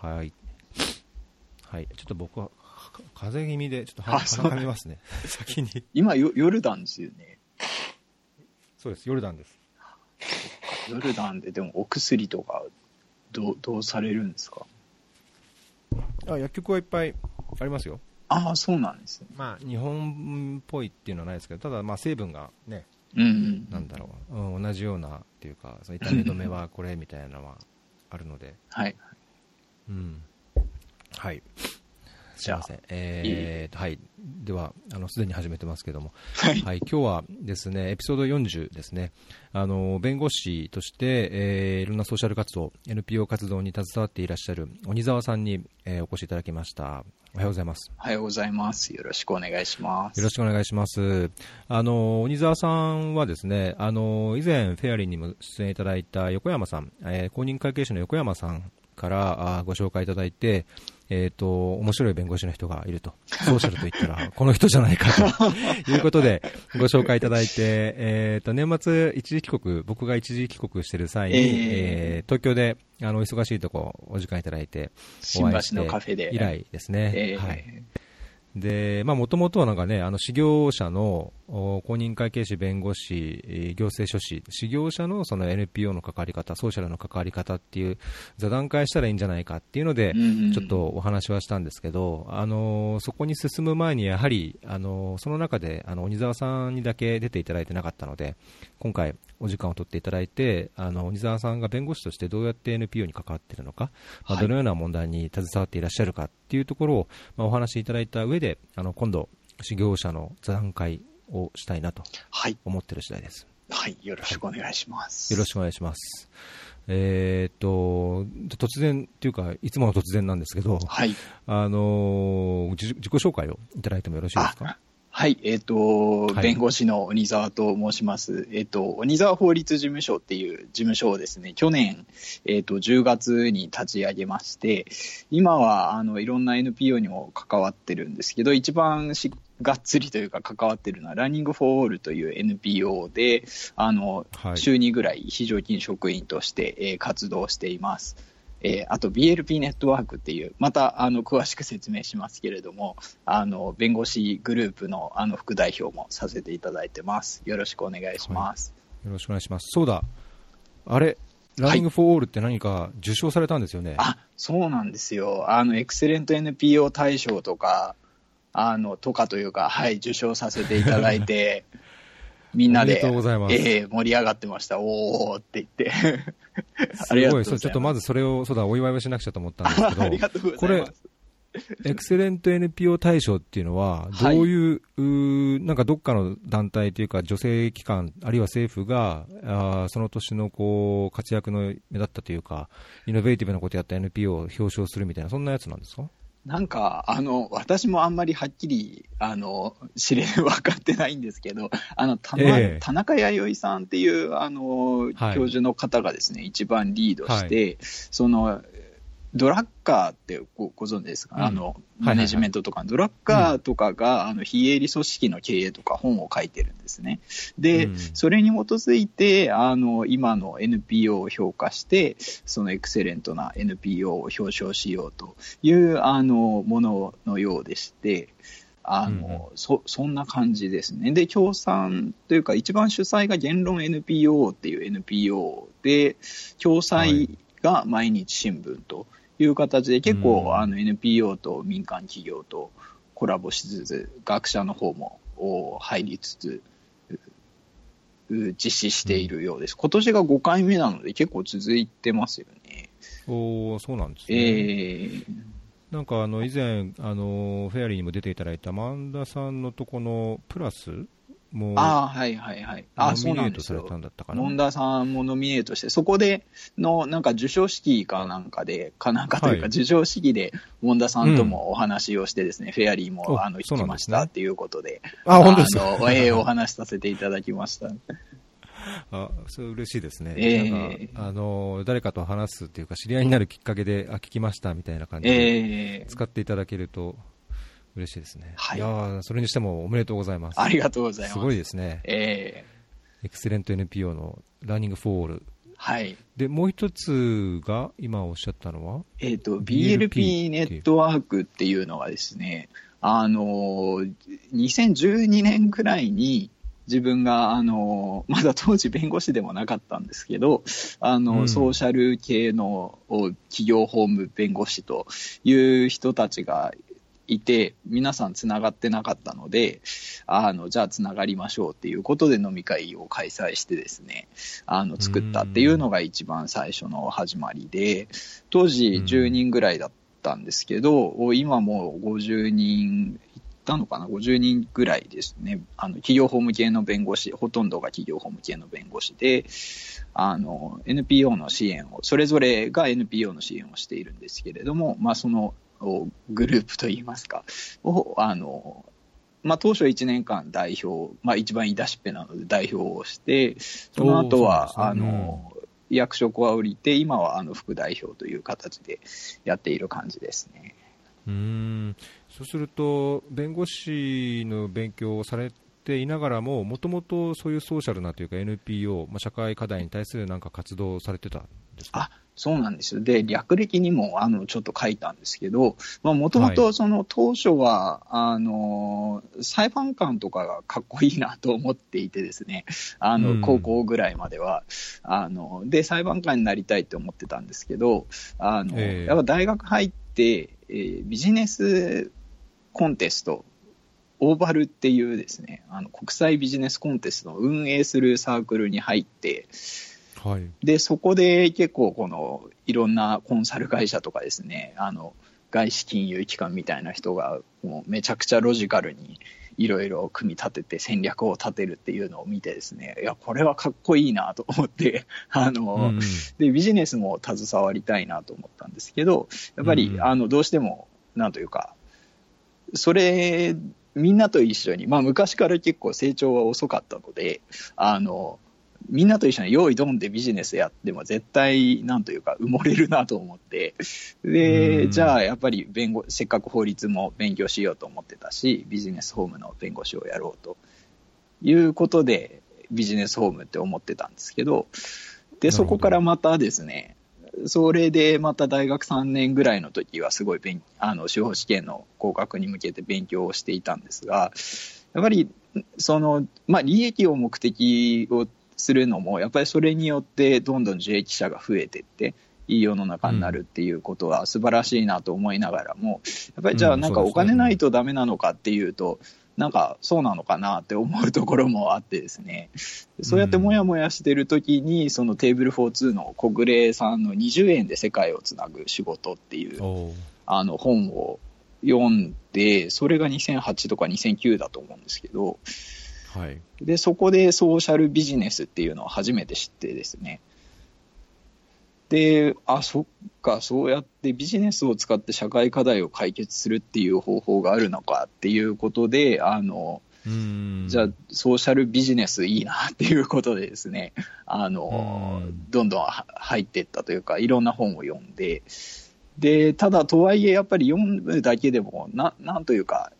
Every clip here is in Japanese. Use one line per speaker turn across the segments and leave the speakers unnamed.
はい。はい。ちょっと僕は、風邪気味で、ちょっと
鼻
かみますね。先に。
今ヨ、ヨルダンですよね。
そうです、ヨルダンです。
ヨルダンで、でもお薬とか、どう、どうされるんですか？
あ、薬局はいっぱいありますよ。
ああ、そうなんですね。
まあ、日本っぽいっていうのはないですけど、ただ、まあ、成分がね、
うん、うん、
なんだろう、うん、同じようなっていうか、その痛み止めはこれみたいなのはあるので。
はい。
うん。はい。すみません。えー、はい。では、あの、すでに始めてますけども、
はい、
はい。今日はですね、エピソード40ですね。あの、弁護士として、えー、いろんなソーシャル活動、NPO 活動に携わっていらっしゃる鬼沢さんに、えー、お越しいただきました。おはようございます。
おはようございます。よろしくお願いします。
よろしくお願いします。あの、鬼沢さんはですね、あの、以前、フェアリーにも出演いただいた横山さん、えー、公認会計士の横山さんからあご紹介いただいて、えっ、ー、と、面白い弁護士の人がいると。ソーシャルと言ったら、この人じゃないかということで、ご紹介いただいて、えっ、ー、と、年末一時帰国、僕が一時帰国してる際に、えー、えー、東京で、あの、忙しいとこお時間いただいて、
新橋のカフェで。
以来ですね。えー、はい。で、まあ、もともとはなんかね、あの、事業者の、公認会計士、弁護士、行政書士、事業者のその NPO の関わり方、ソーシャルの関わり方っていう座談会したらいいんじゃないかっていうので、ちょっとお話はしたんですけど、あの、そこに進む前にやはり、あの、その中で、あの、鬼沢さんにだけ出ていただいてなかったので、今回お時間を取っていただいて、あの、鬼沢さんが弁護士としてどうやって NPO に関わっているのか、まあ、どのような問題に携わっていらっしゃるかっていうところを、まあ、お話しいただいた上で、あの、今度、事業者の座談会をしたいなと思っている次第です。
はい、よろしくお願いします。
よろしくお願いします。えー、っと、突然っていうか、いつもの突然なんですけど、
はい。
あの、自己紹介をいただいてもよろしいですか？
はい、えっ、ー、と、はい、弁護士の鬼沢と申します。えっ、ー、と、鬼沢法律事務所っていう事務所をですね、去年、えっ、ー、と、10月に立ち上げまして、今は、あの、いろんな NPO にも関わってるんですけど、一番しがっつりというか関わってるのは、ランニングフォーオールという NPO で、あの、はい、週2ぐらい非常勤職員として、えー、活動しています。えー、あと BLP ネットワークっていう、またあの詳しく説明しますけれども、あの弁護士グループのあの副代表もさせていただいてます。よろしくお願いします。は
い、よろしくお願いします。そうだ、あれ、ランニングフォーオールって何か受賞されたんですよね。はい、
あ、そうなんですよ。あの、エクセレント NPO 大賞とか、あの、とかというか、はい、受賞させていただいて、みんなで、えー、盛り上がってました。おーって言って
ありがとうございます。ちょっとまずそれを、そうだ、お祝いをしなくちゃと思ったんですけど、
ありがとうございます。こ
れ、エクセレント NPO 大賞っていうのは、どういう、はい、うなんかどっかの団体というか、女性機関、あるいは政府が、あその年のこう活躍の目立ったというか、イノベーティブなことやった NPO を表彰するみたいな、そんなやつなんですか？
なんか、あの、私もあんまりはっきり、あの、知れ、分かってないんですけど、あの、田,、えー、田中弥生さんっていう、あの、教授の方がですね、一番リードして、はい、その、ドラッカーってごご存知ですか、うん、あの、マネジメントとか、ドラッカーとかが、あの、非営利組織の経営とか本を書いてるんですね。で、うん、それに基づいて、あの、今の NPO を評価して、そのエクセレントな NPO を表彰しようという、あの、もののようでして、あの、うん、そ、そんな感じですね。で、協賛というか、一番主催が言論 NPO っていう NPO で、共催が毎日新聞と、はいいう形で結構、あの NPO と民間企業とコラボしつつ、学者の方も入りつつ、実施しているようです。今年が5回目なので結構続いてますよね。
おそうなんですね。
えー
なんかあの以前、あのフェアリーにも出ていただいた萬田さんのとこのプラスも
あはいはいはい。あ
ノミネートされたんだったかな。
モンダさんもノミネートして、そこでの、なんか授賞式かなんかで、かなんかというか、授賞式で、モンダさんともお話をしてですね、うん、フェアリーも、あの、行きましたっていうことで、
あ、本当ですか？
ええ、お話しさせていただきました。
あ、それ嬉しいですね。
えー、
あの、誰かと話すっていうか、知り合いになるきっかけで、あ、聞きましたみたいな感じで、使っていただけると、嬉しいですね。
はい。
いやそれにしてもおめでとうございます。
ありがとうございます。
すごいですね。
え
えー、エクセレント NPO の Learning for All
はい。
で、もう一つが、今おっしゃったのは？
えっ、ー、と、BLP ネットワークっていうのはですね、あの、2012年くらいに、自分が、あの、まだ当時弁護士でもなかったんですけど、あの、うん、ソーシャル系の企業法務弁護士という人たちがいて、皆さんつながってなかったので、あの、じゃあつながりましょうっていうことで飲み会を開催してですね、あの、作ったっていうのが一番最初の始まりで、当時10人ぐらいだったんですけど、今もう50人たのかな、50人ぐらいですね、あの企業法務系の弁護士、ほとんどが企業法務系の弁護士で、あの NPO の支援を、それぞれが NPO の支援をしているんですけれども、まあ、そのグループといいますか、をあのまあ、当初1年間代表、まあ、一番言い出しっぺなので代表をして、その後は、ね、あの役職は降りて、今はあの副代表という形でやっている感じですね。
うん。そうすると、弁護士の勉強をされていながらも、もともとそういうソーシャルなというか NPO、まあ、社会課題に対するなんか活動をされてたんですか？
あそうなんですよ。で、略歴にもあのちょっと書いたんですけど、もともとその当初は、あの、裁判官とかがかっこいいなと思っていてですね、あの、高校ぐらいまでは、あの、で、裁判官になりたいと思ってたんですけど、あの、えー、やっぱ大学入って、えー、ビジネスコンテスト、オーバルっていうですね、あの国際ビジネスコンテストを運営するサークルに入って、はい、でそこで結構このいろんなコンサル会社とかですねあの外資金融機関みたいな人がもうめちゃくちゃロジカルにいろいろ組み立てて戦略を立てるっていうのを見てですねいやこれはかっこいいなと思って あの、うん、でビジネスも携わりたいなと思ったんですけどやっぱり、うん、あのどうしてもなんというかそれ、みんなと一緒に、まあ昔から結構成長は遅かったので、あの、みんなと一緒に用意ドンでビジネスやっても絶対、なんというか、埋もれるなと思って、で、じゃあやっぱり弁護、せっかく法律も勉強しようと思ってたし、ビジネスホームの弁護士をやろうということで、ビジネスホームって思ってたんですけど、で、そこからまたですね、それでまた大学3年ぐらいの時はすごい勉あの司法試験の合格に向けて勉強をしていたんですが、やっぱりその、まあ、利益を目的をするのも、やっぱりそれによってどんどん受益者が増えていって、いい世の中になるっていうことは素晴らしいなと思いながらも、やっぱりじゃあなんかお金ないとダメなのかっていうと、なんかそうなのかなって思うところもあってですね、そうやってもやもやしてる時に、そのテーブル42の小暮さんの20円で世界をつなぐ仕事っていうあの本を読んで、それが2008とか2009だと思うんですけど、はい、でそこでソーシャルビジネスっていうのを初めて知ってですね、で、あ、そっか、そうやってビジネスを使って社会課題を解決するっていう方法があるのかっていうことで、あの、じゃあ、ソーシャルビジネスいいなっていうことでですね、あの、どんどん入っていったというか、いろんな本を読んで、で、ただとはいえ、やっぱり読むだけでも、ななんというか、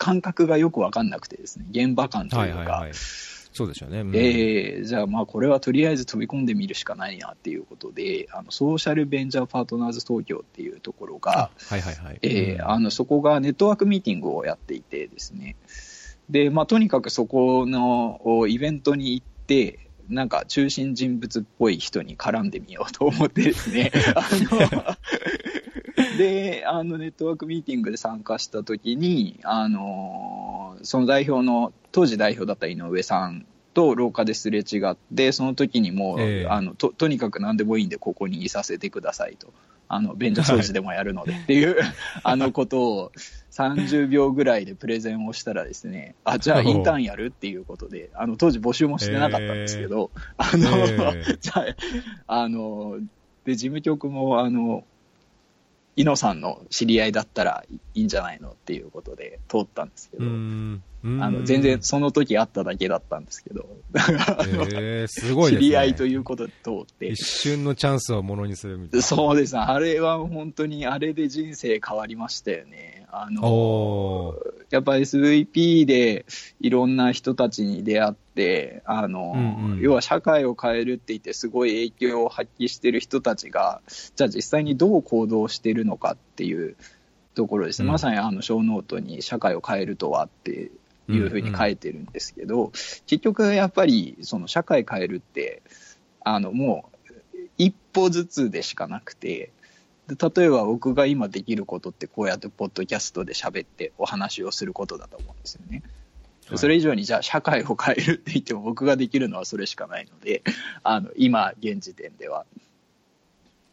感覚がよくわかんなくてですね、現場感というか、はいはいはい。
そうですよね、
うん、えー、じゃあ、まあ、これはとりあえず飛び込んでみるしかないなっていうことで、あのソーシャルベンチャーパートナーズ東京っていうところが、はいはいはい。えー、あのそこがネットワークミーティングをやっていてですね、でまあ、とにかくそこのイベントに行って、なんか中心人物っぽい人に絡んでみようと思ってですね、あの で、あのネットワークミーティングで参加したときに、あのその代表の当時代表だった井上さんと廊下ですれ違って、その時にもう、えー、あのととにかく何でもいいんで、ここにいさせてくださいと、あの便所掃除でもやるのでっていう、あのことを30秒ぐらいでプレゼンをしたらですね、あじゃあインターンやるっていうことで、あの当時募集もしてなかったんですけど、えー、あの、えー、じゃあ、あので事務局もあのイノさんの知り合いだったらいいんじゃないのっていうことで通ったんですけど、あの全然その時会っただけだったんですけど、
えー、すごい、ね、
知り合いということで通って。
一瞬のチャンスをものにするみたいな。
そうですあれは本当に、あれで人生変わりましたよね。あのやっぱ SVP でいろんな人たちに出会って、あの、うんうん、要は社会を変えるって言ってすごい影響を発揮してる人たちが、じゃあ実際にどう行動してるのかっていうところですね。うん、まさにあの小ノートに社会を変えるとはっていうふうに書いてるんですけど、うんうん、結局やっぱりその社会変えるって、あのもう一歩ずつでしかなくて、例えば僕が今できることってこうやってポッドキャストで喋ってお話をすることだと思うんですよね。それ以上にじゃあ社会を変えるって言っても僕ができるのはそれしかないので、あの今現時点では。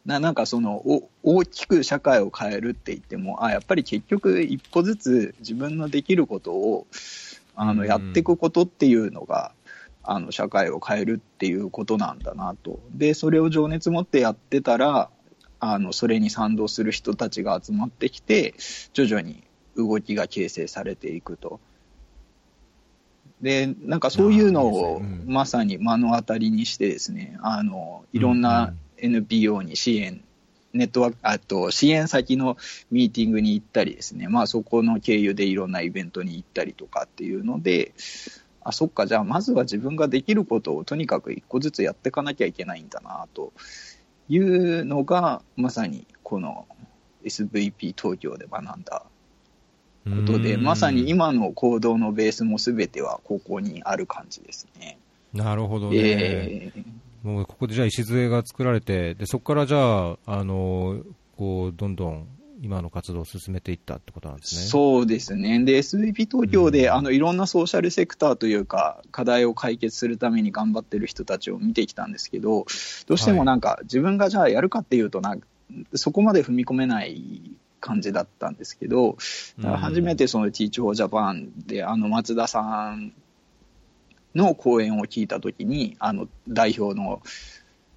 ななんかその大きく社会を変えるって言ってもあやっぱり結局一歩ずつ自分のできることをあのやっていくことっていうのが、あの社会を変えるっていうことなんだなとでそれを情熱持ってやってたらあのそれに賛同する人たちが集まってきて徐々に動きが形成されていくと。でなんかそういうのをまさに目の当たりにしてですねあのいろんな NPO に支援、ネットワーク、あと支援先のミーティングに行ったりですね、まあそこの経由でいろんなイベントに行ったりとかっていうので、あ、そっか、じゃあまずは自分ができることをとにかく一個ずつやっていかなきゃいけないんだな、というのが、まさにこの SVP 東京で学んだことで、まさに今の行動のベースもすべてはここにある感じですね。
なるほどね。えーもうここでじゃあ礎が作られて、でそこからじゃあ、あのこうどんどん今の活動を進めていったってことなんですね。
そうですね、で SVP 東京で、うん、あのいろんなソーシャルセクターというか、課題を解決するために頑張ってる人たちを見てきたんですけど、どうしてもなんか、はい、自分がじゃあやるかっていうとな、そこまで踏み込めない感じだったんですけど、初めてその Teach for Japan で、あの松田さんの講演を聞いたときに、あの、代表の、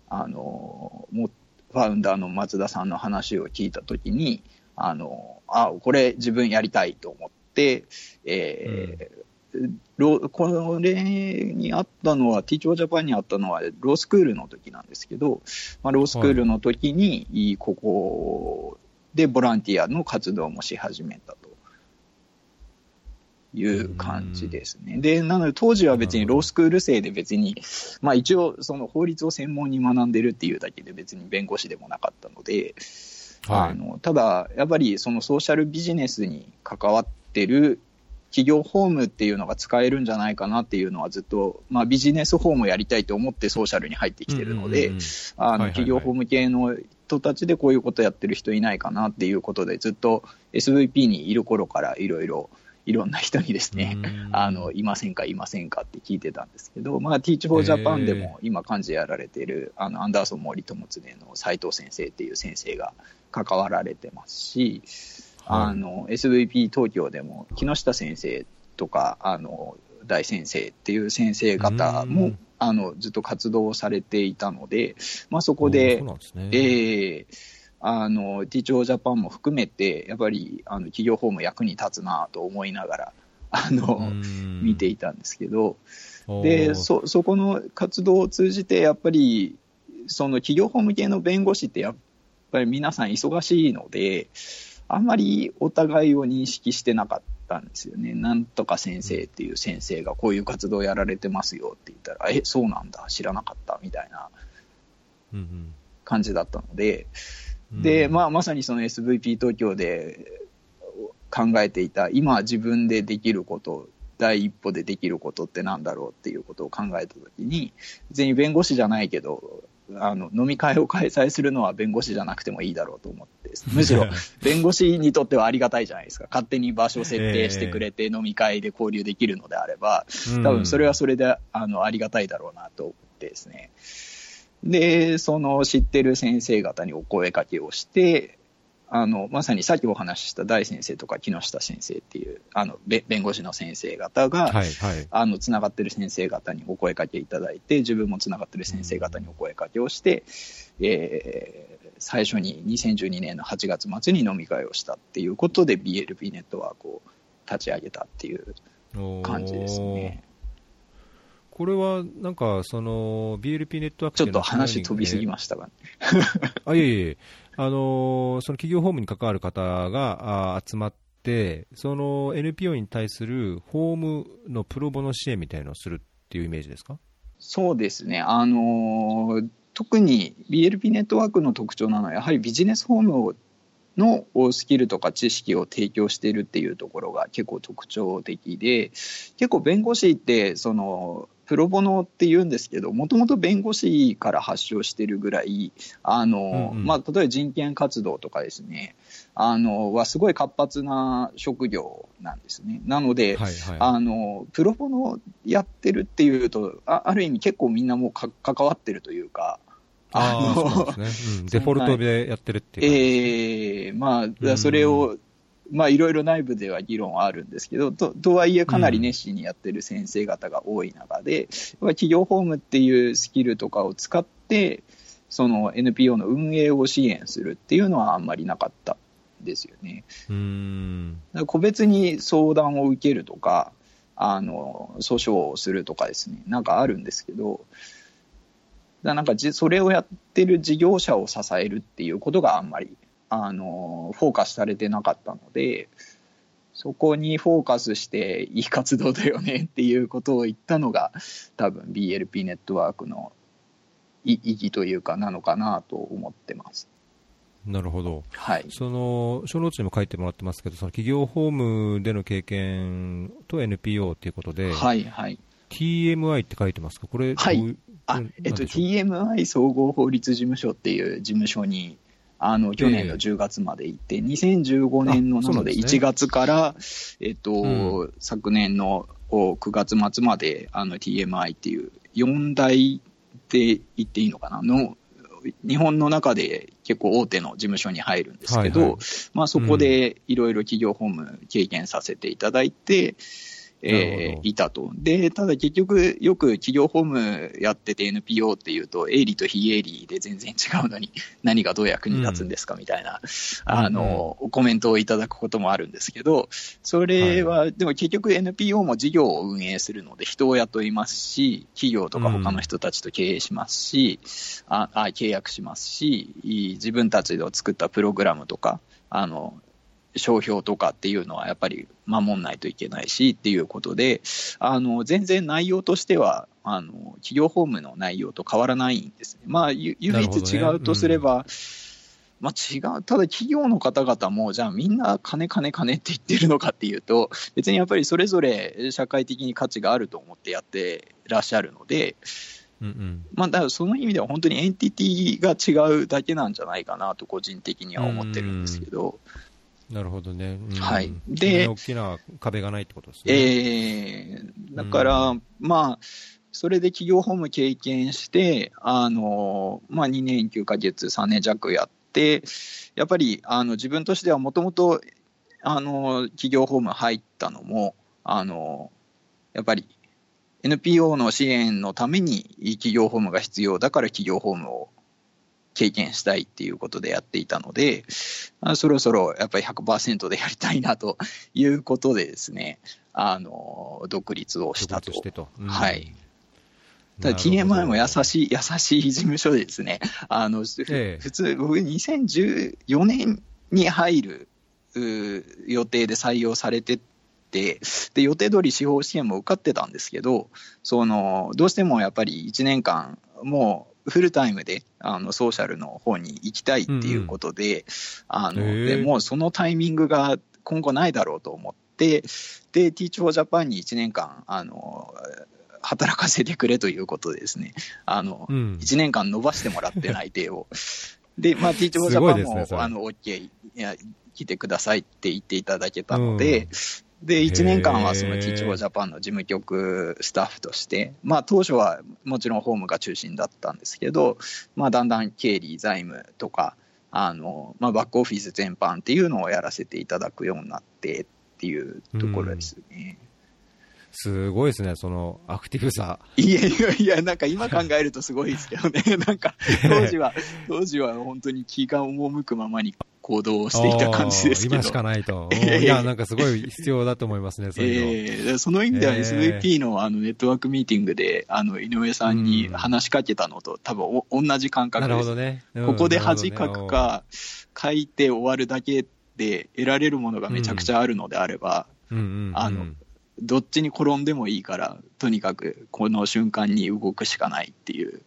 あの、もファウンダーの松田さんの話を聞いたときに、あの、あ、これ自分やりたいと思って、えー、うん、これにあったのは、ティーチョージャパンにあったのは、ロースクールの時なんですけど、まあ、ロースクールの時に、ここでボランティアの活動もし始めたと。いう感じですね。で、なので当時は別にロースクール生で別に、まあ一応その法律を専門に学んでるっていうだけで別に弁護士でもなかったので、はい、あのただやっぱりそのソーシャルビジネスに関わってる企業法務っていうのが使えるんじゃないかなっていうのはずっと、まあ、ビジネス法務やりたいと思ってソーシャルに入ってきてるので、あの企業法務系の人たちでこういうことやってる人いないかなっていうことでずっと SVP にいる頃からいろいろいろんな人にですね、あの、いませんか、いませんかって聞いてたんですけど、まあ、Teach for Japan でも今幹事やられている、あの、アンダーソン森友常の斉藤先生っていう先生が関わられてますし、あの、SVP 東京でも木下先生とか、あの、大先生っていう先生方も、あの、ずっと活動されていたので、まあ、そこで、ね、えーあの、ティーチョージャパンも含めて、やっぱり、あの、企業法務役に立つなと思いながら、あの、見ていたんですけど、で、そ、そこの活動を通じて、やっぱり、その企業法務系の弁護士ってやっぱり皆さん忙しいので、あんまりお互いを認識してなかったんですよね。なんとか先生っていう先生がこういう活動やられてますよって言ったら、え、そうなんだ、知らなかった。みたいな感じだったので、で、まあ、まさにその SVP 東京で考えていた、今自分でできること、第一歩でできることってなんだろうっていうことを考えたときに、全員弁護士じゃないけど、あの飲み会を開催するのは弁護士じゃなくてもいいだろうと思って、むしろ弁護士にとってはありがたいじゃないですか、勝手に場所設定してくれて、飲み会で交流できるのであれば、多分それはそれであのありがたいだろうなと思ってですね。で、その知ってる先生方にお声かけをして、あの、まさにさっきお話しした大先生とか木下先生っていう、あの、弁護士の先生方が、はいはい、あの、つながってる先生方にお声かけいただいて、自分もつながってる先生方にお声かけをして、うん、えー、最初に2012年の8月末に飲み会をしたっていうことで BLP ネットワークを立ち上げたっていう感じですね。
これはなんか、その BLP ネットワーク
ちょっと話飛びすぎましたが、ね、
あいえいえ、あのその企業法務に関わる方があ集まって、その NPO に対するホームのプロボの支援みたいなのをするっていうイメージですか？
そうですね。あの特に BLP ネットワークの特徴なのは、やはりビジネスホームのスキルとか知識を提供しているっていうところが結構特徴的で、結構弁護士ってそのプロボノって言うんですけど、もともと弁護士から発症してるぐらい、あの、うんうん、まあ、例えば人権活動とかですね、あの、はすごい活発な職業なんですね。なので、はいはい、あの、プロボノやってるっていうと、あある意味結構みんなもうか関わってるというか、
あの、ねうん、デフォルトでやってるっていう。
ええー、まあ、それを、まあ、いろいろ内部では議論あるんですけど、ととはいえ、かなり熱心にやってる先生方が多い中で、うん、企業法務っていうスキルとかを使って、その NPO の運営を支援するっていうのはあんまりなかったですよね。
うん
個別に相談を受けるとか、あの訴訟をするとかですね、なんかあるんですけど、だなんかじそれをやってる事業者を支えるっていうことがあんまりあのフォーカスされてなかったので、そこにフォーカスしていい活動だよねっていうことを言ったのが、多分 BLP ネットワークの意義というか、なのかなと思ってます。
なるほど、
はい、
その小ノーツにも書いてもらってますけど、その企業法務での経験と NPO ということで、
はいはい、
TMI って書いてますか、これ、
はい、あえっと、TMI 総合法律事務所っていう事務所にあの去年の10月まで行って、えー、2015年のなので1月から、ね、えっと、うん、昨年の9月末まであの TMI っていう4大って言っていいのかな？の日本の中で結構大手の事務所に入るんですけど、はいはい、まあ、そこでいろいろ企業法務経験させていただいて、うんえー、いたと。で、ただ結局、よく企業法務やってて NPO っていうと、営利と非営利で全然違うのに、何がどう役に立つんですかみたいな、うん、あの、うん、コメントをいただくこともあるんですけど、それは、はい、でも結局 NPO も事業を運営するので、人を雇いますし、企業とか他の人たちと経営しますし、うん、ああ契約しますし、自分たちで作ったプログラムとか、あの、商標とかっていうのはやっぱり守んないといけないしっていうことで、あの全然内容としてはあの企業法務の内容と変わらないんですね。まあ、唯一違うとすれば、ねうん、まあ、違う、ただ企業の方々も、じゃあみんな金、金、金って言ってるのかっていうと、別にやっぱりそれぞれ社会的に価値があると思ってやってらっしゃるので、
うんうん、
まあ、だからその意味では本当にエンティティが違うだけなんじゃないかなと、個人的には思ってるんですけど。
なるほどね。うん、
はい。
で、大きな壁がないってことですね。
ええー、だから、うん、まあ、それで企業法務経験して、あの、まあ、2年9ヶ月、3年弱やって、やっぱり、あの、自分としてはもともと、あの、企業法務入ったのも、あの、やっぱり、NPO の支援のために企業法務が必要だから企業法務を経験したいっていうことでやっていたので、そろそろやっぱり100%でやりたいなということでですね、あの、独立をしたと。
と
うん、はい。ただ TMI も優しい、優しい事務所でですね、あの、ええ、普通、僕2014年に入る予定で採用されてて、で、予定通り司法試験も受かってたんですけど、その、どうしてもやっぱり1年間、もうフルタイムであのソーシャルの方に行きたいっていうことで、うん、あのでもうそのタイミングが今後ないだろうと思って、で、ティーチフォージャパンに1年間、あの、働かせてくれということでですね、あの、うん、1年間伸ばしてもらって内定を。で、まあ、ティーチフォージャパンも、ね、あの、OK、いや、来てくださいって言っていただけたので、うんで、1年間はそのティーチフォージャパンの事務局スタッフとして、まあ当初はもちろんホームが中心だったんですけど、まあだんだん経理、財務とか、あの、まあバックオフィス全般っていうのをやらせていただくようになってっていうところですね。
うんすごいですね、そのアクティブさ。
いやいやいや、なんか今考えるとすごいですけどね、なんか当時は、当時は本当に気が赴くままに行動をしていた感じですけど。
今しかないと。いや、なんかすごい必要だと思いますね、そういう
の。えー、その意味では SVP のあのネットワークミーティングで、あの、井上さんに話しかけたのと、多分同じ感覚です。なるほどね。ここで恥かくか、書いて終わるだけっで得られるものがめちゃくちゃあるのであれば、あの、どっちに転んでもいいから、とにかくこの瞬間に動くしかないっていう。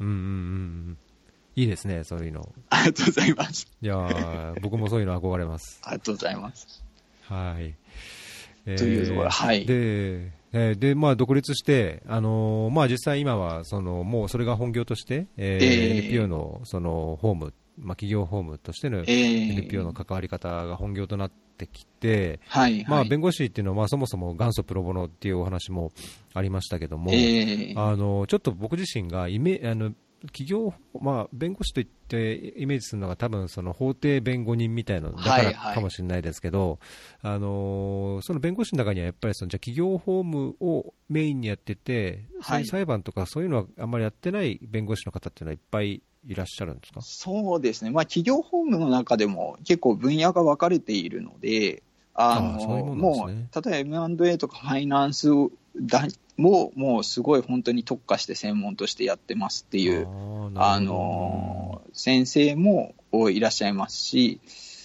うんうんうん。いいですね、そういうの。
ありがとうございます。
いや僕もそういうの憧れます。
ありがとうございます。
はい。
えー、というところ、はい。
で、えー、で、まあ、独立して、あのー、まあ、実際今は、その、もうそれが本業として、えー、NPO の、その、ホーム、まあ、企業ホームとしての NPO の関わり方が本業となってきて、
はい、
まあ、弁護士っていうのは、まあ、そもそも元祖プロボノっていうお話もありましたけども、あの、ちょっと僕自身がイメあの、企業、まあ、弁護士といってイメージするのが多分その法廷弁護人みたいなのだからかもしれないですけど、はいはい、あのその弁護士の中にはやっぱりそのじゃ企業法務をメインにやってて、はい、裁判とかそういうのはあんまりやってない弁護士の方っていうのはいっぱいいらっしゃるんですか？
そうですね、まあ、企業法務の中でも結構分野が分かれているので、あの、ね、もう、例えば M&A とかファイナンスだも、もうすごい本当に特化して専門としてやってますっていう、あの、先生もいらっしゃいますし、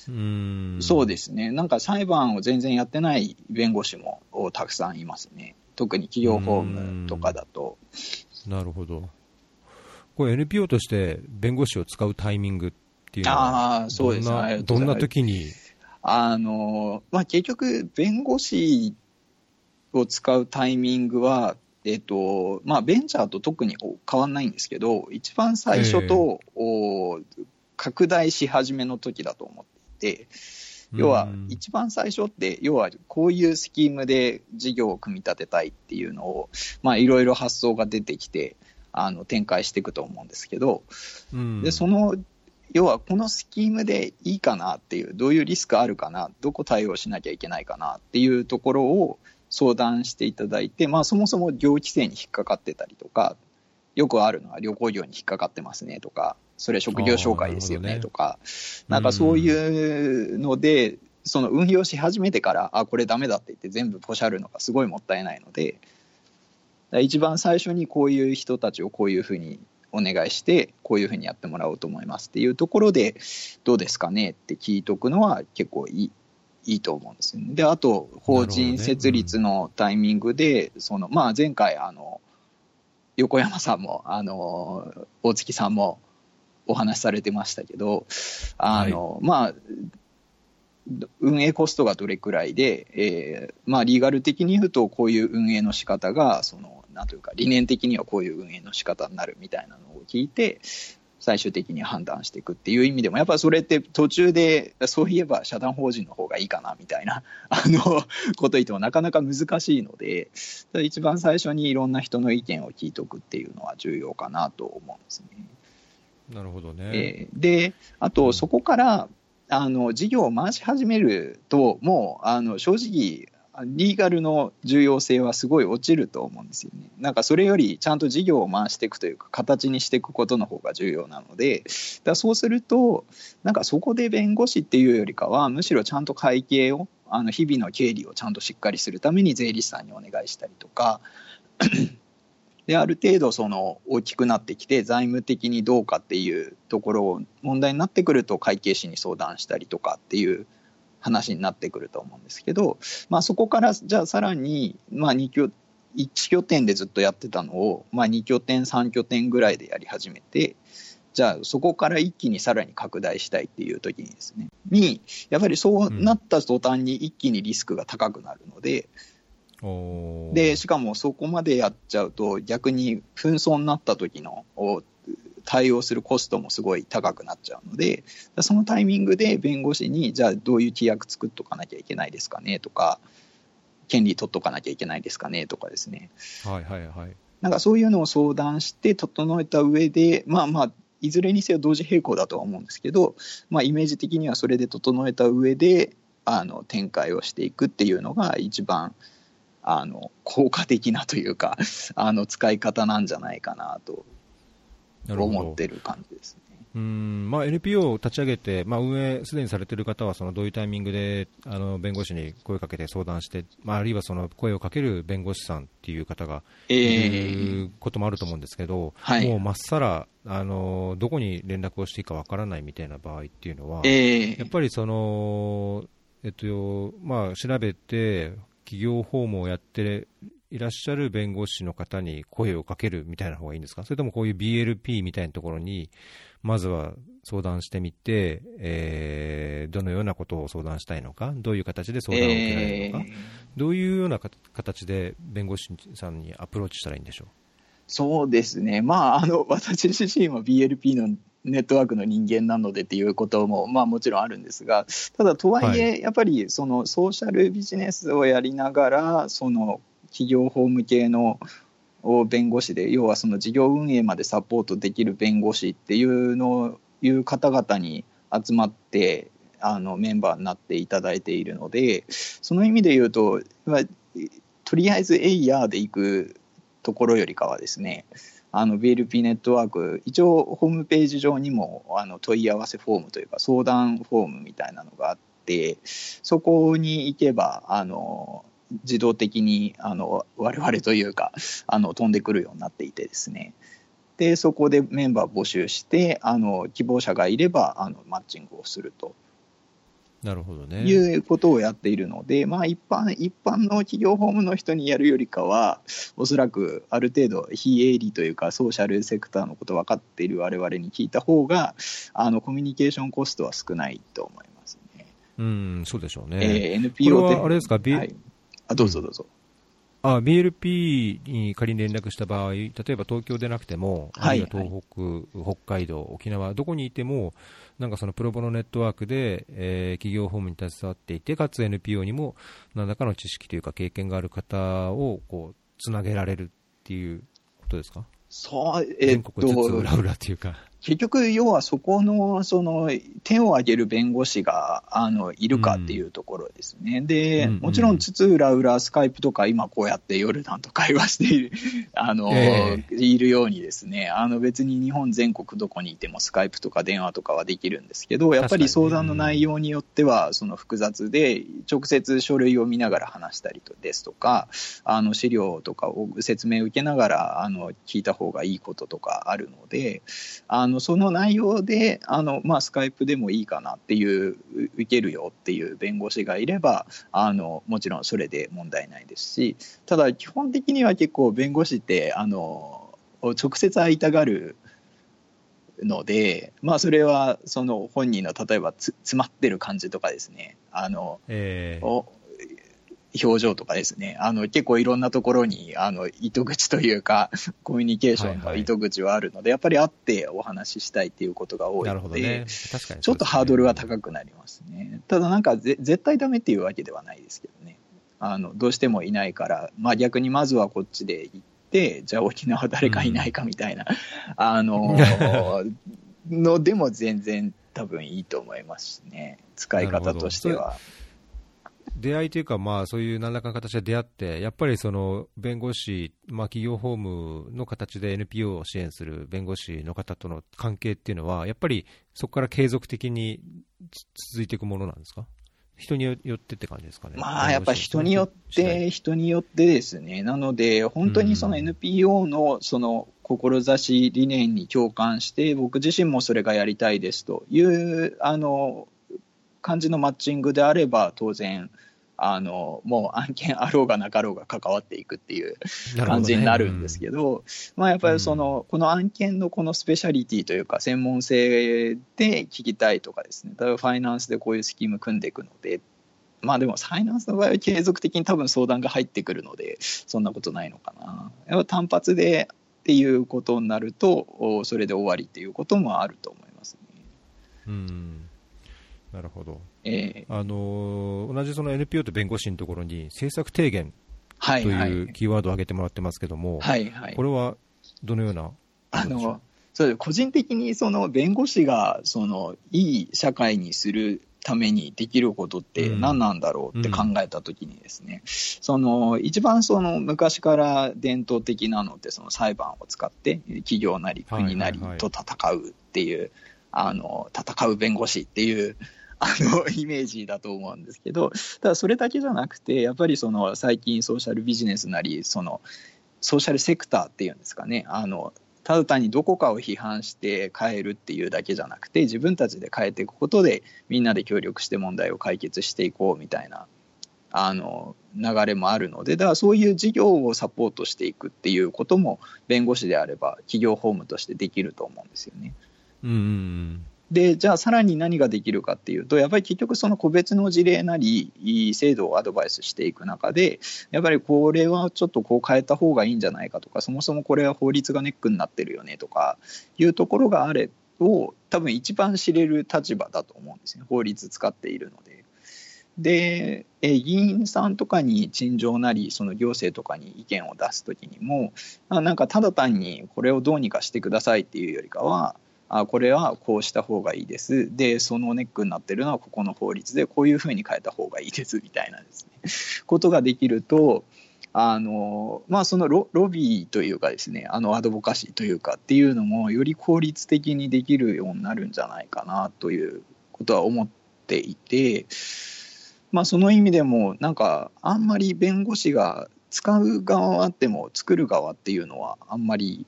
う
そうですね、なんか裁判を全然やってない弁護士もたくさんいますね。特に企業法務とかだと。
なるほど。これ NPO として弁護士を使うタイミングっていうのは、あそうですね、どんな時に？
あの、まあ、結局、弁護士を使うタイミングは、えっとまあ、ベンチャーと特に変わらないんですけど、一番最初と、えー、拡大し始めの時だと思っていて、要は一番最初って、要はこういうスキームで事業を組み立てたいっていうのを、いろいろ発想が出てきて、あの展開していくと思うんですけど、でその要はこのスキームでいいかなっていう、どういうリスクあるかな、どこ対応しなきゃいけないかなっていうところを相談していただいて、まあ、そもそも業規制に引っかかってたりとか、よくあるのは旅行業に引っかかってますねとか、それ職業紹介ですよねとか、な、ね,、んかそういうので、その運用し始めてから、あ、これダメだって言って全部ポシャるのがすごいもったいないので、一番最初にこういう人たちをこういうふうにお願いして、こういうふうにやってもらおうと思いますっていうところで、どうですかねって聞いとくのは結構いいいいと思うんですよね。で、あと、法人設立のタイミングで、ねうん、その、まあ、前回、あの、横山さんも、あの、大月さんもお話しされてましたけど、あの、はい、まあ、運営コストがどれくらいで、えー、まあ、リーガル的に言うと、こういう運営の仕方が、その、なんというか、理念的にはこういう運営の仕方になるみたいなのを聞いて、最終的に判断していくっていう意味でも、やっぱりそれって途中で、そういえば社団法人の方がいいかなみたいな、あの、こと言ってもなかなか難しいので、一番最初にいろんな人の意見を聞いておくっていうのは重要かなと思うんですね。
なるほどね。
えー、で、あと、そこから、あの事業を回し始めると、もうあの正直、リーガルの重要性はすごい落ちると思うんですよね。なんかそれよりちゃんと事業を回していくというか形にしていくことの方が重要なのでだそうするとなんかそこで弁護士っていうよりかはむしろちゃんと会計をあの日々の経理をちゃんとしっかりするために税理士さんにお願いしたりとか である程度その大きくなってきて財務的にどうかっていうところを問題になってくると会計士に相談したりとかっていう話になってくると思うんですけど、まあ、そこからじゃあさらに、まあ、2拠1拠点でずっとやってたのを、まあ、2拠点3拠点ぐらいでやり始めてじゃあそこから一気にさらに拡大したいっていう時にですねにやっぱりそうなった途端に一気にリスクが高くなるので、
うん、
でしかもそこまでやっちゃうと逆に紛争になった時の対応するコストもすごい高くなっちゃうので、そのタイミングで弁護士に、じゃあどういう規約作っとかなきゃいけないですかねとか、権利取っとかなきゃいけないですかねとかですね。
はいはいはい。
なんかそういうのを相談して整えた上で、まあまあ、いずれにせよ同時並行だとは思うんですけど、まあ、イメージ的にはそれで整えた上であの展開をしていくっていうのが一番あの効果的なというかあの使い方なんじゃないかなと思ってる感じですね。
うん。まあ、NPO を立ち上げて、まあ、運営すでにされている方はそのどういうタイミングであの弁護士に声をかけて相談して、まあ、あるいはその声をかける弁護士さんっていう方がいることもあると思うんですけど、えー、もうまっさらあのどこに連絡をしていいかわからないみたいな場合っていうのは、えー、やっぱりその、えっとまあ、調べて企業訪問をやっていらっしゃる弁護士の方に声をかけるみたいな方がいいんですか、それともこういう BLP みたいなところに、まずは相談してみて、えー、どのようなことを相談したいのか、どういう形で相談を受けられるのか、えー、どういうような形で弁護士さんにアプローチしたらいいんでしょう？
そうですね、まあ、あの 私自身は BLP のネットワークの人間なのでっていうことも、まあ、もちろんあるんですが、ただとはいえ、やっぱりそのソーシャルビジネスをやりながら、その企業法務系の弁護士で要はその事業運営までサポートできる弁護士っていうのいう方々に集まってあのメンバーになっていただいているのでその意味で言うと、まあ、とりあえずエイヤーで行くところよりかはですねあの BLP ネットワーク一応ホームページ上にもあの問い合わせフォームというか相談フォームみたいなのがあってそこに行けばあの自動的にあの我々というかあの飛んでくるようになっていてですねでそこでメンバー募集してあの希望者がいればあのマッチングをすると。
なるほどね。
いうことをやっているので、まあ、一般一般の企業法務の人にやるよりかは、おそらくある程度、非営利というか、ソーシャルセクターのこと分かっている我々に聞いた方が、あのコミュニケーションコストは少ないと思いますね。
うん、そうでしょうね。
えー、NPO
って。あれですか、B
はい、あ、どうぞどうぞ。
あ BLP に仮に連絡した場合、例えば東京でなくても、あるいは東北、はい、北海道、沖縄、どこにいても、なんかそのプロボノネットワークで、えー、企業法務に携わっていて、かつ NPO にも何らかの知識というか経験がある方をこうつなげられるっていうことですか？
そう、
えー、全国津々浦々というか。
結局、要はそこのその手を挙げる弁護士があのいるかっていうところですね、うん、でもちろん、津々浦々、スカイプとか、今こうやってヨルダンと会話しているあの、えー、いるように、ですね。あの別に日本全国どこにいてもスカイプとか電話とかはできるんですけど、やっぱり相談の内容によっては、その複雑で、直接書類を見ながら話したりですとか、あの資料とかを説明を受けながらあの聞いた方がいいこととかあるので、あのその内容であの、まあ、スカイプでもいいかなっていう受けるよっていう弁護士がいればあのもちろんそれで問題ないですしただ基本的には結構弁護士ってあの直接会いたがるので、まあ、それはその本人の例えば詰まってる感じとかですねあの、えー、表情とかですね、あの結構いろんなところにあの糸口というか、コミュニケーションの糸口はあるので、はいはい、やっぱり会ってお話ししたいっていうことが多いので、ね。ね、ちょっとハードルは高くなりますね。ただなんか絶対ダメっていうわけではないですけどね、あのどうしてもいないから、まあ、逆にまずはこっちで行って、じゃあ沖縄誰かいないかみたいな、うん、あののでも全然多分いいと思いますね、使い方としては。
出会いというか、まあ、そういう何らかの形で出会って、やっぱりその弁護士、まあ、企業法務の形で NPO を支援する弁護士の方との関係っていうのは、やっぱりそこから継続的に続いていくものなんですか？人によってって感じですかね？
まあ、やっぱり人によって、人によってですね。なので、本当にその NPO のその志理念に共感して、僕自身もそれがやりたいですという、あの、感じのマッチングであれば、当然、あのもう案件あろうがなかろうが関わっていくっていう感じになるんですけど、どねうん、まあ、やっぱりその、この案件のこのスペシャリティというか、専門性で聞きたいとかですね、例えばファイナンスでこういうスキーム組んでいくので、まあでも、ファイナンスの場合は継続的に多分相談が入ってくるので、そんなことないのかな。やっぱ単発でっていうことになると、それで終わりっていうこともあると思いますね。
うんなるほど、
え
ー、あの同じその NPO と弁護士のところに政策提言というキーワードを挙げてもらってますけども、
はいはい、
これはどのような？
あのそう個人的にその弁護士がそのいい社会にするためにできることって何なんだろうって考えたときにですね、うん、その一番その昔から伝統的なのってその裁判を使って企業なり国なりと戦うっていうあの、戦う弁護士っていう、あの、イメージだと思うんですけど、ただそれだけじゃなくて、やっぱりその、最近ソーシャルビジネスなり、その、ソーシャルセクターっていうんですかね、あの、ただ単にどこかを批判して変えるっていうだけじゃなくて、自分たちで変えていくことで、みんなで協力して問題を解決していこうみたいな、あの、流れもあるので、だからそういう事業をサポートしていくっていうことも、弁護士であれば企業法務としてできると思うんですよね。
うん
で、じゃあさらに何ができるかっていうと、やっぱり結局その個別の事例なり、制度をアドバイスしていく中で、やっぱりこれはちょっとこう変えた方がいいんじゃないかとか、そもそもこれは法律がネックになってるよねとかいうところがあれを、多分一番知れる立場だと思うんですね。法律使っているので。で、え議員さんとかに陳情なり、その行政とかに意見を出すときにも、なんかただ単にこれをどうにかしてくださいっていうよりかは、あこれはこうした方がいいです。で、そのネックになってるのはここの法律で、こういうふうに変えた方がいいですみたいなですね、ことができると、あのまあ、そのロロビーというかですね、あのアドボカシーというかっていうのも、より効率的にできるようになるんじゃないかなということは思っていて、まあ、その意味でも、なんか、あんまり弁護士が使う側はあっても、作る側っていうのは、あんまり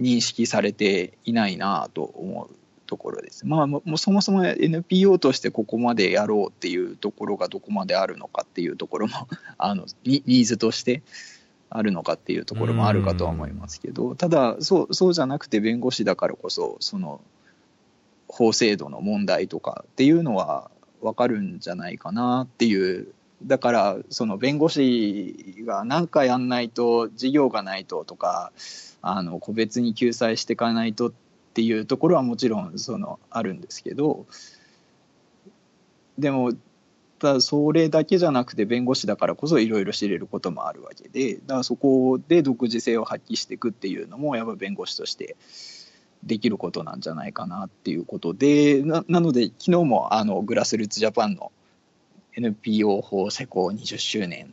認識されていないなと思うところです。まあ、もうそもそも NPO としてここまでやろうっていうところがどこまであるのかっていうところも あのニーズとしてあるのかっていうところもあるかとは思いますけど、ただそうそうじゃなくて弁護士だからこそその法制度の問題とかっていうのは分かるんじゃないかなっていうだからその弁護士が何かやんないと事業がないととかあの個別に救済していかないとっていうところはもちろんそのあるんですけどでもただそれだけじゃなくて弁護士だからこそいろいろ知れることもあるわけでだからそこで独自性を発揮していくっていうのもやっぱ弁護士としてできることなんじゃないかなっていうことでななので昨日もあのグラスルーツジャパンの NPO 法施行20周年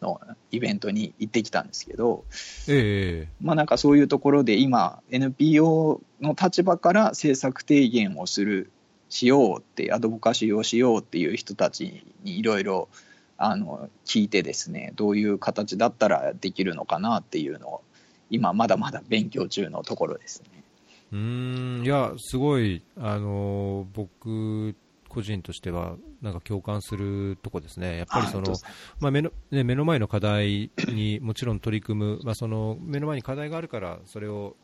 のイベントに行ってきたんですけど、
ええ
まあなんかそういうところで今 NPO の立場から政策提言をするしようってアドボカシーをしようっていう人たちにいろいろあの聞いてですねどういう形だったらできるのかなっていうのを今まだまだ勉強中のところですね。
うんいやすごいあの僕個人としてはなんか共感するとこですね、やっぱりその、まあ目のね、目の前の課題にもちろん取り組む、まあ、その目の前に課題があるから、それを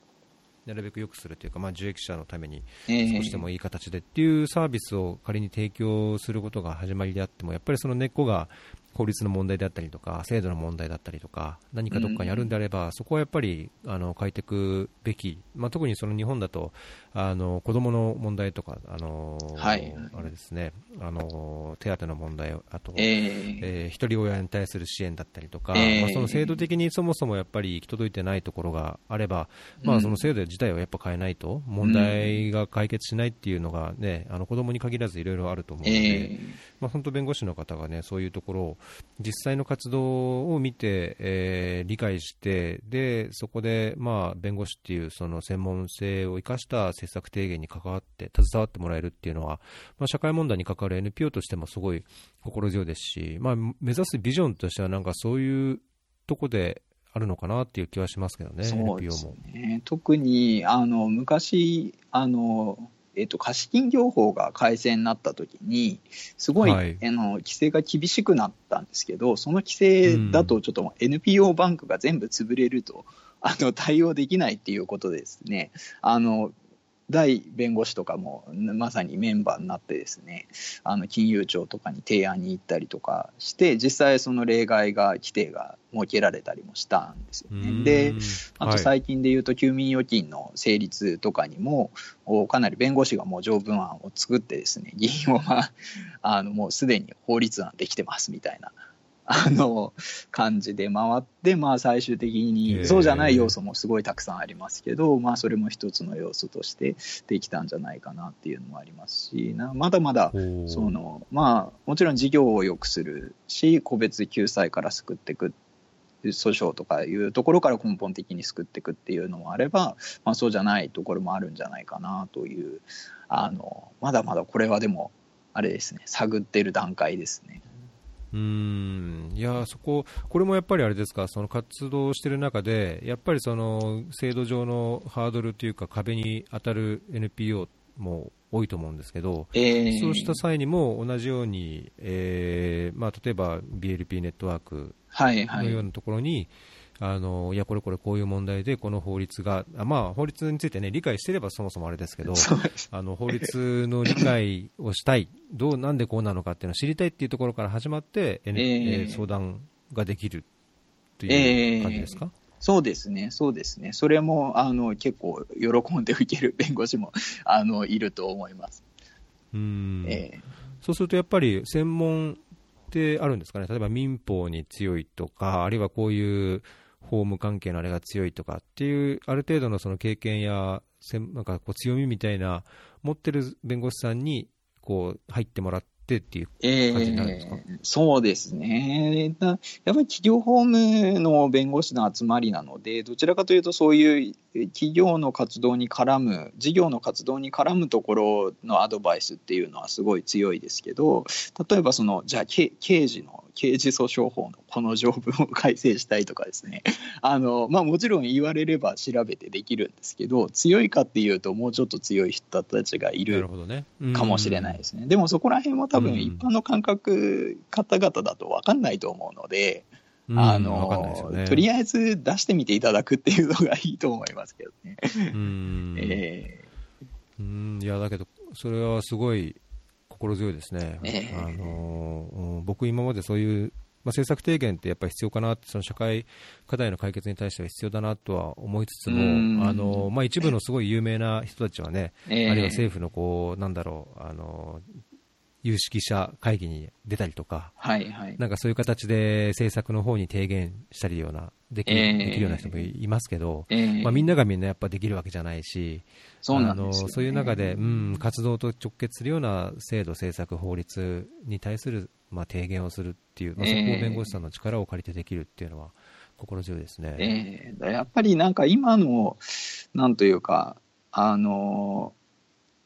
なるべく良くするというか、まあ、受益者のために少しでもいい形でっていうサービスを仮に提供することが始まりであっても、やっぱりその根っこが法律の問題であったりとか、制度の問題だったりとか、何かどっかにあるんであれば、そこはやっぱりあの変えていくべき、まあ、特にその日本だと、あの子供の問題とか、あの
はい、
あれですね、あの手当の問題、あと、
えー、
えー、一人親に対する支援だったりとか、えー、まあ、その制度的にそもそもやっぱり行き届いてないところがあれば、まあ、その制度自体をやっぱ変えないと、問題が解決しないっていうのがね、あの子供に限らずいろいろあると思うので、えー、まあ、本当弁護士の方がね、そういうところを実際の活動を見て、えー、理解して、でそこで、まあ、弁護士っていうその専門性を生かした政策提言に関わって、携わってもらえるっていうのは、まあ、社会問題に関わる NPO としてもすごい心強いですし、まあ、目指すビジョンとしては、なんかそういうとこであるのかなっていう気はしますけどね、
そうですね。特にあの昔あのえっと、貸金業法が改正になったときに、すごい、はい、あの規制が厳しくなったんですけど、その規制だと、ちょっと NPO バンクが全部潰れると、あの対応できないっていうことですね。あの大弁護士とかもまさにメンバーになってですねあの金融庁とかに提案に行ったりとかして実際その例外が規定が設けられたりもしたんですよね。であと最近で言うと休眠預金の成立とかにも、はい、かなり弁護士がもう条文案を作ってですね議員を、まあ、あのもうすでに法律案できてますみたいなあの感じで回って、まあ、最終的にそうじゃない要素もすごいたくさんありますけど、まあ、それも一つの要素としてできたんじゃないかなっていうのもありますしなまだまだその、まあ、もちろん事業を良くするし個別救済から救っていくっ訴訟とかいうところから根本的に救っていくっていうのもあれば、まあ、そうじゃないところもあるんじゃないかなというあのまだまだこれはでもあれですね探ってる段階ですね。
うん。いやそこ、これもやっぱりあれですか、その活動している中で、やっぱりその制度上のハードルというか、壁に当たる NPO も多いと思うんですけど、
えー、
そうした際にも同じように、えーまあ、例えば BLP ネットワークのようなところに、はいはいあのいや、これこれこういう問題で、この法律が、あまあ、法律について、ね、理解していればそもそもあれですけど、あの法律の理解をしたい、どうなんでこうなのかっていうのを知りたいっていうところから始まって、えー、相談ができるという感じですか、えー
そうですね、そうですね、それもあの結構喜んで受ける弁護士も あのいると思います。
うん、えー、そうするとやっぱり専門ってあるんですかね、例えば民法に強いとか、あるいはこういう法務関係のあれが強いとかっていう、ある程度のその経験やなんかこう強みみたいな、持ってる弁護士さんにこう入ってもらって、っていう感じになるんですか、えー、
そうですね。やっぱり企業法務の弁護士の集まりなので、どちらかというとそういう企業の活動に絡む、事業の活動に絡むところのアドバイスっていうのはすごい強いですけど、例えばその、じゃあ刑事の刑事訴訟法のこの条文を改正したいとかですね。あの、まあ、もちろん言われれば調べてできるんですけど強いかっていうともうちょっと強い人たちがいるかもしれないですね、ね、でもそこら辺も多分一般の感覚方々だと分かんないと思うので。あの、ね、とりあえず出してみていただくっていうのがいいと思いますけどね。
うん、えー、うんいやだけど、それはすごい心強いですね、えー、あの僕、今までそういう、まあ、政策提言ってやっぱり必要かなその社会課題の解決に対しては必要だなとは思いつつも、あのまあ、一部のすごい有名な人たちはね、えー、あるいは政府のこうなんだろうあの有識者会議に出たりとか、
はいはい、
なんかそういう形で政策の方に提言したりようなでき,、できるような人もいますけど、えー、まあ、みんながみんなやっぱできるわけじゃないし、
そうなんです、
ね、そういう中で、うん、活動と直結するような制度、政策、法律に対する、まあ、提言をするっていう、まあ、そこを弁護士さんの力を借りてできるっていうのは、心強いです
ね、えー、やっぱりなんか今の、なんというか、あの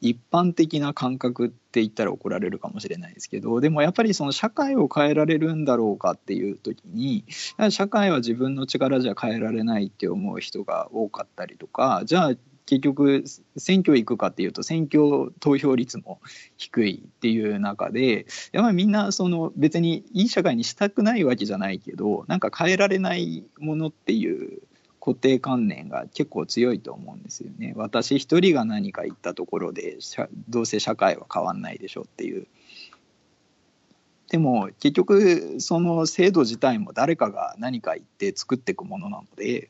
一般的な感覚って言ったら怒られるかもしれないですけどでもやっぱりその社会を変えられるんだろうかっていう時に社会は自分の力じゃ変えられないって思う人が多かったりとかじゃあ結局選挙行くかっていうと選挙投票率も低いっていう中でやっぱりみんなその別にいい社会にしたくないわけじゃないけどなんか変えられないものっていう固定観念が結構強いと思うんですよね。私一人が何か言ったところでどうせ社会は変わんないでしょっていう。でも結局その制度自体も誰かが何か言って作っていくものなので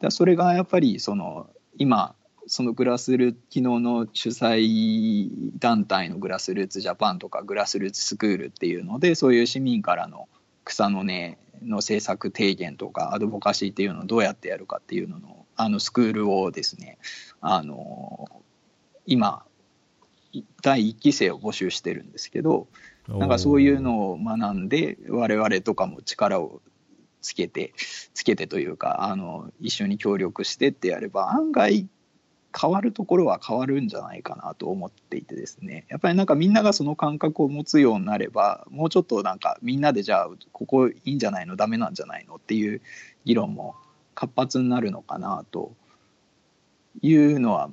だそれがやっぱりその今そのグラスル昨日の主催団体のグラスルーツジャパンとかグラスルーツスクールっていうのでそういう市民からの草の根の政策提言とかアドボカシーっていうのをどうやってやるかっていうののあのスクールをですねあの今第1期生を募集してるんですけどなんかそういうのを学んで我々とかも力をつけてつけてというかあの一緒に協力してってやれば案外変わるところは変わるんじゃないかなと思っていてですねやっぱりなんかみんながその感覚を持つようになればもうちょっとなんかみんなでじゃあここいいんじゃないのダメなんじゃないのっていう議論も活発になるのかなというのは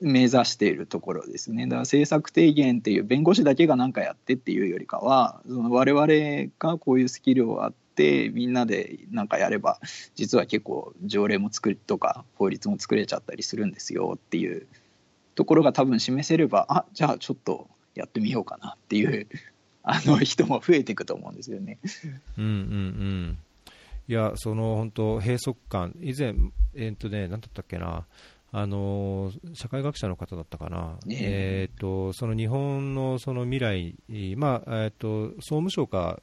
目指しているところですね。だから政策提言っていう弁護士だけが何かやってっていうよりかはその我々がこういうスキルをあってみんなでなんかやれば実は結構条例も作るとか法律も作れちゃったりするんですよっていうところが多分示せればあじゃあちょっとやってみようかなっていう あの人も増えていくと思うんですよね。
うんうんうん。いや、その本当、閉塞感、以前、えー、っとね、なんだったっけな、あの社会学者の方だったかな、えーと、その日本のその未来、まあえーと、総務省か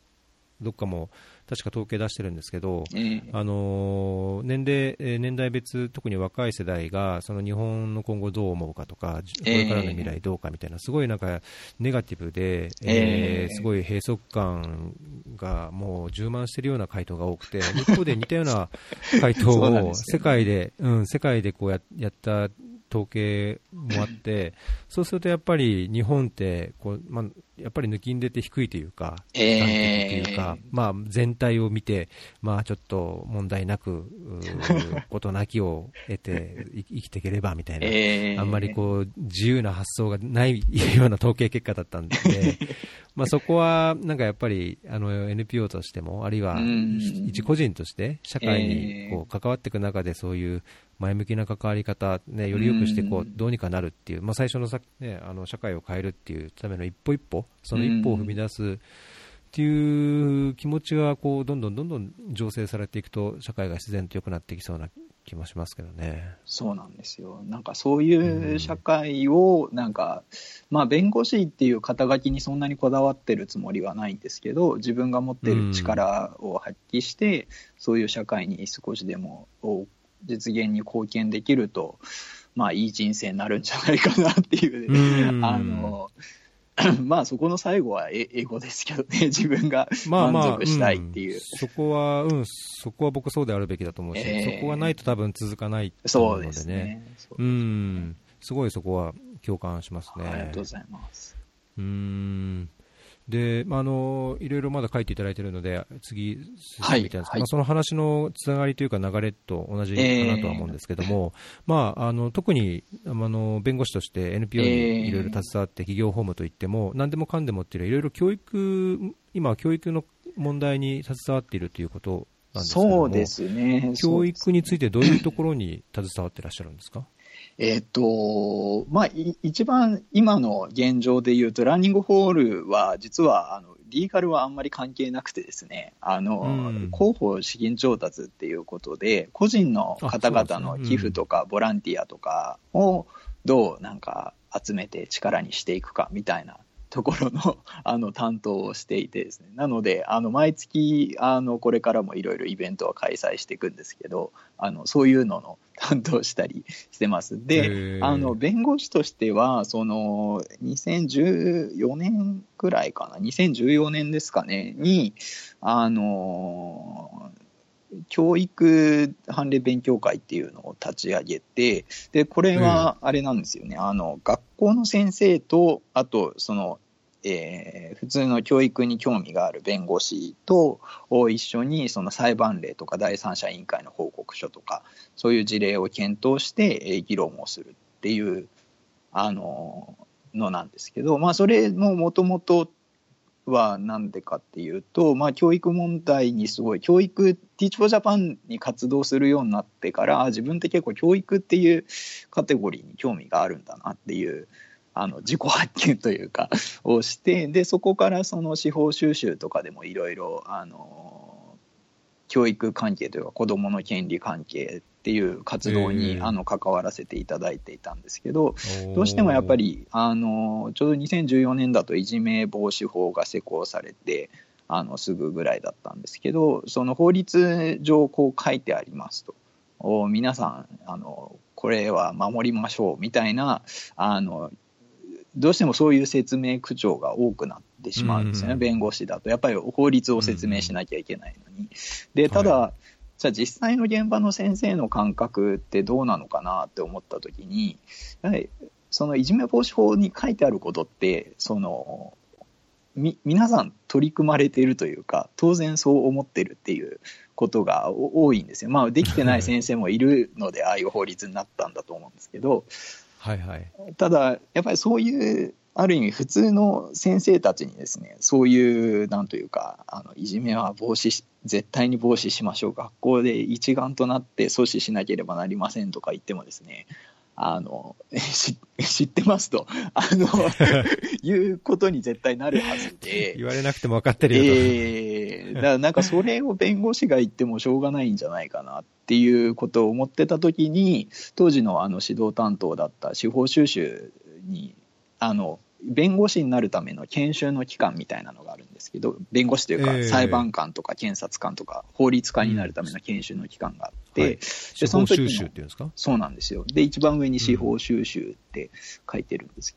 どっかも確か統計出してるんですけど、えー、あの年齢年代別、特に若い世代がその日本の今後どう思うかとか、これからの未来どうかみたいな、すごいなんかネガティブで、えー、すごい閉塞感がもう充満しているような回答が多くて、一方で似たような回答を 世界で、うん、世界でこうややった統計もあって、そうするとやっぱり日本ってこう、まあ、やっぱり抜きん出て低いというか、えー、っていうか、まあ、全体を見て、まあ、ちょっと問題なく、ことなきを得て生きていければみたいな、えー、あんまりこう自由な発想がないような統計結果だったんで、まあそこはなんかやっぱりあの NPO としても、あるいは一個人として社会にこう関わっていく中で、そういう前向きな関わり方、ね、より良くしてこうどうにかなるっていう、まあ、最初のさ、ね、あの社会を変えるっていうための一歩一歩、その一歩を踏み出すっていう気持ちがこうどんどんどんどん醸成されていくと、社会が自然と良くなっていきそうな気もしますけどね。
そうなんですよ。なんかそういう社会を、なんか、うん、まあ弁護士っていう肩書きにそんなにこだわってるつもりはないんですけど、自分が持ってる力を発揮して、うん、そういう社会に少しでも実現に貢献できると、まあいい人生になるんじゃないかなっていう、うん、あの、まあそこの最後は英語ですけどね、自分が満足したいっていう。まあまあうん、
そこは、うん、そこは僕そうであるべきだと思うし、えー、そこがないと多分続かないと思うのでね。そうですね。うん、すごいそこは共感しますね。
ありがとうございます。
うん。で、まあ、あのいろいろまだ書いていただいているので、次、進めていたんですけど、はいはい、まあ、その話のつながりというか、流れと同じかなとは思うんですけども、えー、まあ、あの特にあの弁護士として NPO にいろいろ携わって、企業法務といっても、何でもかんでもっていうのは、いろいろ教育、今、教育の問題に携わっているということなんですけども、
そうですね。
教育について、どういうところに携わっていらっしゃるんですか？
えっ、と、まあ、一番今の現状で言うと、ランニングホールは、実は、あの、リーガルはあんまり関係なくてですね、あの、うん、広報資金調達っていうことで、個人の方々の寄付とかボランティアとかをどうなんか集めて力にしていくかみたいなところの あの担当をしていてですね。なのであの毎月あのこれからもいろいろイベントは開催していくんですけどあのそういうのの 担当したりしてます。であの弁護士としてはその2014年くらいかな。2014年ですかね。にあの教育判例勉強会っていうのを立ち上げて、で、これはあれなんですよね、あの、学校の先生と、あと、その、えー、普通の教育に興味がある弁護士と一緒にその裁判例とか第三者委員会の報告書とかそういう事例を検討して、えー、議論をするっていうあののなんですけど、まあ、それももともとはなんでかっていうと、まあ、教育問題にすごい教育 Teach for Japan に活動するようになってから自分って結構教育っていうカテゴリーに興味があるんだなっていうあの自己発見というかをしてでそこからその司法収集とかでもいろいろ教育関係というか子どもの権利関係っていう活動にあの関わらせていただいていたんですけど、どうしてもやっぱりあのちょうど2014年だといじめ防止法が施行されてあのすぐぐらいだったんですけどその法律上こう書いてありますと。皆さんあのこれは守りましょうみたいなあのどうしてもそういう説明口調が多くなってしまうんですよね、うん、弁護士だと。やっぱり法律を説明しなきゃいけないのに。で、ただ、はいじゃあ実際の現場の先生の感覚ってどうなのかなって思った時に、やはりそのいじめ防止法に書いてあることって、その、み、皆さん取り組まれているというか、当然そう思ってるっていうことが多いんですよ。まあ、できてない先生もいるので、ああいう法律になったんだと思うんですけど、
はいはい。
ただ、やっぱりそういうある意味普通の先生たちにですねそういうなんというかあのいじめは防止絶対に防止しましょう。学校で一丸となって阻止しなければなりませんとか言ってもですねあの知ってますとあの いうことに絶対なるはずで。
言われなくても分かってるよと、
えー、だからなんかそれを弁護士が言ってもしょうがないんじゃないかなっていうことを思ってた時に当時のあの指導担当だった司法修習にあの弁護士になるための研修の期間みたいなのがあるんですけど、弁護士というか、裁判官とか検察官とか、法律家になるための研修の期間があって、うん。はい、で
その時の
そうなんですよ。で、一番上に司法収集って書いてるんです。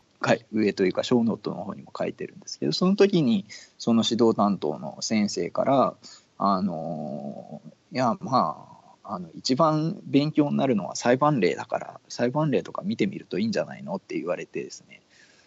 上というか、小ノートの方にも書いてるんですけど、その時に、その指導担当の先生から、あのいや、まあ、あの一番勉強になるのは裁判例だから、裁判例とか見てみるといいんじゃないの？って言われてですね、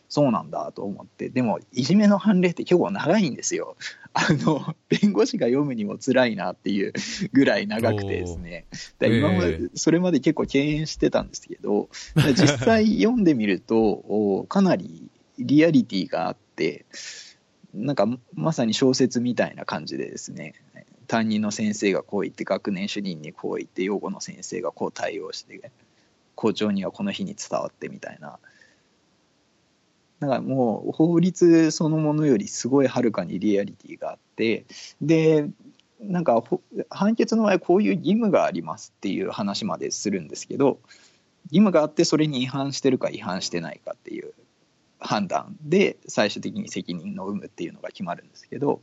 そうなんだと思って、でも、いじめの判例って結構長いんですよ。あの、弁護士が読むにも辛いなっていうぐらい長くてですね、今まで、それまで結構敬遠してたんですけど、実際 読んでみると、かなりリアリティがあって、なんかまさに小説みたいな感じでですね、担任の先生がこう言って、学年主任にこう言って、養護の先生がこう対応して、校長にはこの日に伝わってみたいな。だからもう法律そのものよりすごいはるかにリアリティがあってでなんか判決の場合こういう義務がありますっていう話までするんですけど義務があってそれに違反してるか違反してないかっていう判断で最終的に責任の有無っていうのが決まるんですけど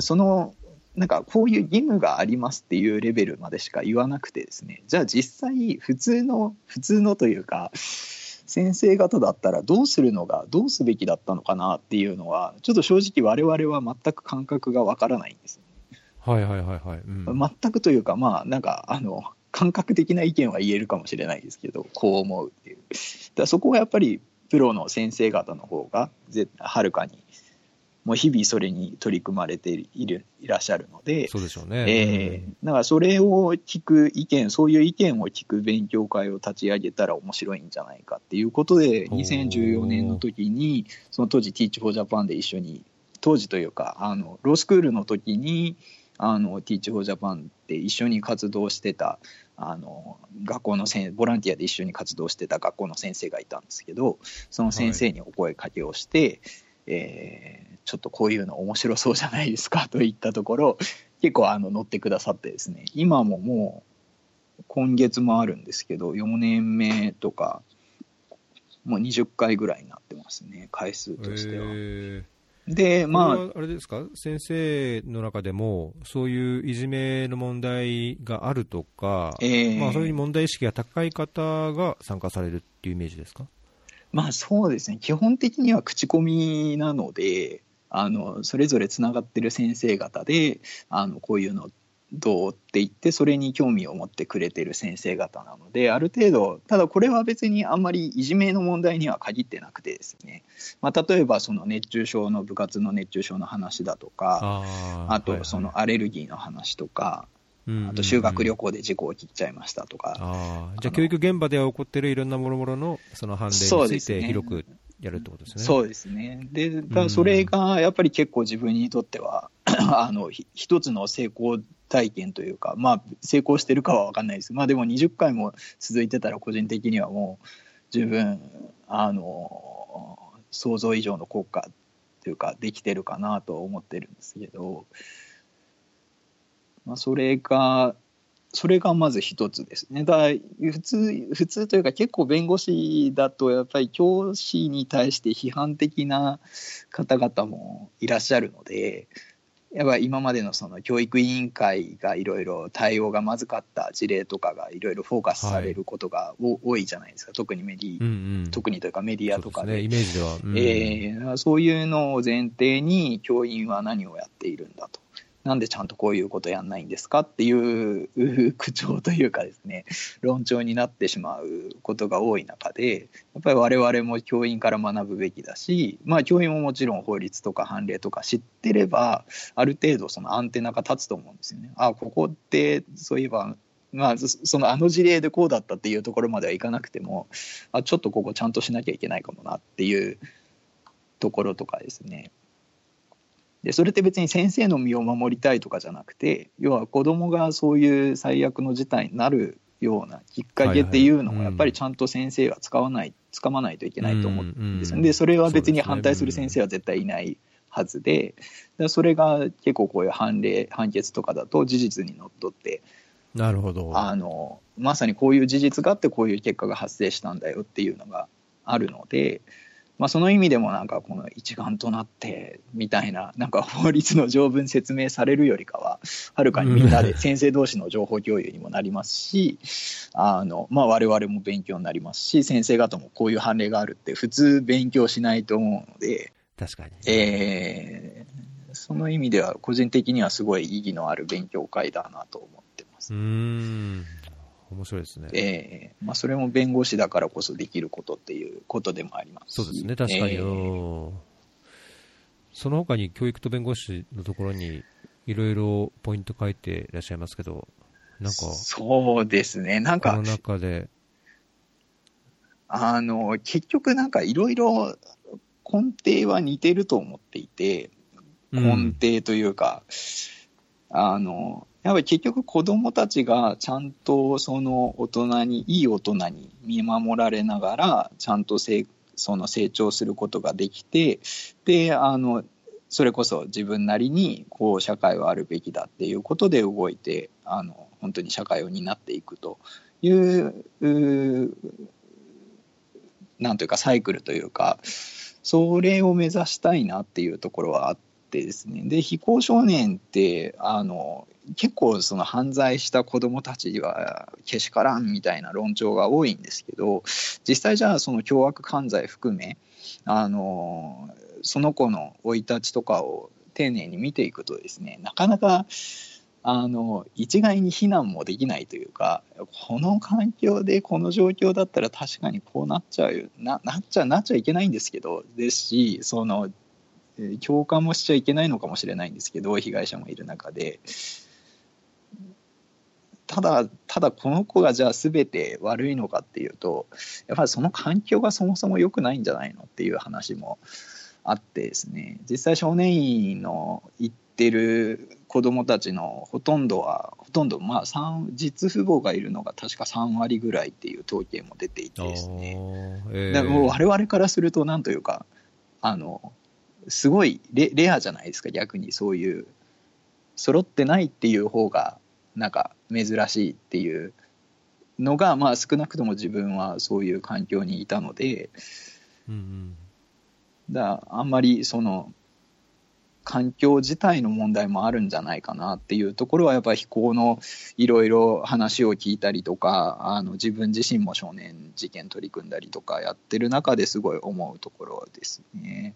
そのなんかこういう義務がありますっていうレベルまでしか言わなくてですねじゃあ実際普通の普通のというか先生方だったらどうするのがどうすべきだったのかなっていうのはちょっと正直我々は全く感覚がわからないんです、
ね、はいはいはいはい、うん、
全くというかまあなんかあの感覚的な意見は言えるかもしれないですけどこう思うっていう。だそこはやっぱりプロの先生方の方がはるかにもう日々それに取り組まれているいらっしゃるので、
そうでしょうね。
えー、だからそれを聞く意見、そういう意見を聞く勉強会を立ち上げたら面白いんじゃないかっていうことで、2014年の時に、その当時 Teach for Japan で一緒に、当時というか、あの、ロースクールの時に、あの、Teach for Japan で一緒に活動してた、あの学校の先ボランティアで一緒に活動してた学校の先生がいたんですけどその先生にお声かけをして、えー、ちょっとこういうの面白そうじゃないですかと言ったところ結構あの乗ってくださってですね今ももう今月もあるんですけど4年目とかもう20回ぐらいになってますね回数としては。
で、まあ。あれですか、先生の中でも、そういういじめの問題があるとか、えー、まあ、そういう問題意識が高い方が参加されるっていうイメージですか？
まあそうですね、基本的には口コミなので、あのそれぞれつながってる先生方で、あのこういうのどうって言って、それに興味を持ってくれてる先生方なので、ある程度、ただこれは別にあんまりいじめの問題には限ってなくてですね、まあ、例えばその熱中症の部活の熱中症の話だとか、あとそのアレルギーの話とか、あと修学旅行で事故を切っちゃいましたとか。
あじゃあ、教育現場では起こっているいろんなもろもろのその判例について広くやるってことですね。
そうですね。で、だそれがやっぱり結構自分にとっては、あの一つの成功体験というか、まあ、成功してるかは分かんないです。まあ、でも20回も続いてたら、個人的にはもう十分、あの想像以上の効果というか、できてるかなと思ってるんですけど。まあ、それが、それがまず一つですね。だ普通、普通というか結構弁護士だとやっぱり教師に対して批判的な方々もいらっしゃるので、やっぱ今までのその教育委員会がいろいろ対応がまずかった事例とかがいろいろフォーカスされることが、はい、多いじゃないですか、特にメディ、うんうん、特にというかメディアとかで。
ね、イメージでは、
うん、えー、そういうのを前提に教員は何をやっているんだと。なんでちゃんとこういうことやんないんですかっていう口調というかですね論調になってしまうことが多い中でやっぱり我々も教員から学ぶべきだしまあ教員ももちろん法律とか判例とか知ってればある程度そのアンテナが立つと思うんですよね。あここってそういえばまあ、そのあの事例でこうだったっていうところまではいかなくてもあちょっとここちゃんとしなきゃいけないかもなっていうところとかですねでそれって別に先生の身を守りたいとかじゃなくて要は子どもがそういう最悪の事態になるようなきっかけっていうのもやっぱりちゃんと先生は使わない、使わないといけないと思うんですよ、でそれは別に反対する先生は絶対いないはずでそれが結構こういう判例判決とかだと事実にのっとって
なるほど。
あのまさにこういう事実があってこういう結果が発生したんだよっていうのがあるのでまあ、その意味でもなんかこの一丸となってみたいな なんか法律の条文説明されるよりかははるかにみんなで先生同士の情報共有にもなりますしあの、まあ、我々も勉強になりますし先生方もこういう判例があるって普通勉強しないと思うので
確かに、
えー、その意味では個人的にはすごい意義のある勉強会だなと思ってます。
うん面白いですね。
ええー、まあ、それも弁護士だからこそできることっていうことでもあります
そうですね、確かに。えー、その他に教育と弁護士のところにいろいろポイント書いていらっしゃいますけど、なんか。
そうですね、なんか。
中で。
あの、結局なんかいろいろ根底は似てると思っていて、根底というか、うん、あの、やっぱり結局子供たちがちゃんとその大人に、いい大人に見守られながら、ちゃんとせその成長することができて、で、あの、それこそ自分なりにこう社会はあるべきだっていうことで動いて、あの、本当に社会を担っていくという、うなんというかサイクルというか、それを目指したいなっていうところはあって、ですね。で非行少年ってあの結構その犯罪した子どもたちはけしからんみたいな論調が多いんですけど実際じゃあその凶悪犯罪含めあのその子の生い立ちとかを丁寧に見ていくとですねなかなかあの一概に非難もできないというかこの環境でこの状況だったら確かにこうなっちゃうななっちゃなっちゃいけないんですけどですしその共感もしちゃいけないのかもしれないんですけど被害者もいる中で。ただ、ただこの子がじゃあ全て悪いのかっていうと、やっぱりその環境がそもそも良くないんじゃないのっていう話もあってですね、実際少年院の行ってる子どもたちのほとんどは、ほとんど、まあ、実父母がいるのが確か3割ぐらいっていう統計も出ていてですね、えー、もう我々からすると、なんというか、あの、すごいレレアじゃないですか、逆にそういう、揃ってないっていう方が、なんか珍しいっていうのが、まあ、少なくとも自分はそういう環境にいたので、うんうん、だあんまりその環境自体の問題もあるんじゃないかなっていうところはやっぱり非行のいろいろ話を聞いたりとかあの自分自身も少年事件取り組んだりとかやってる中ですごい思うところですね。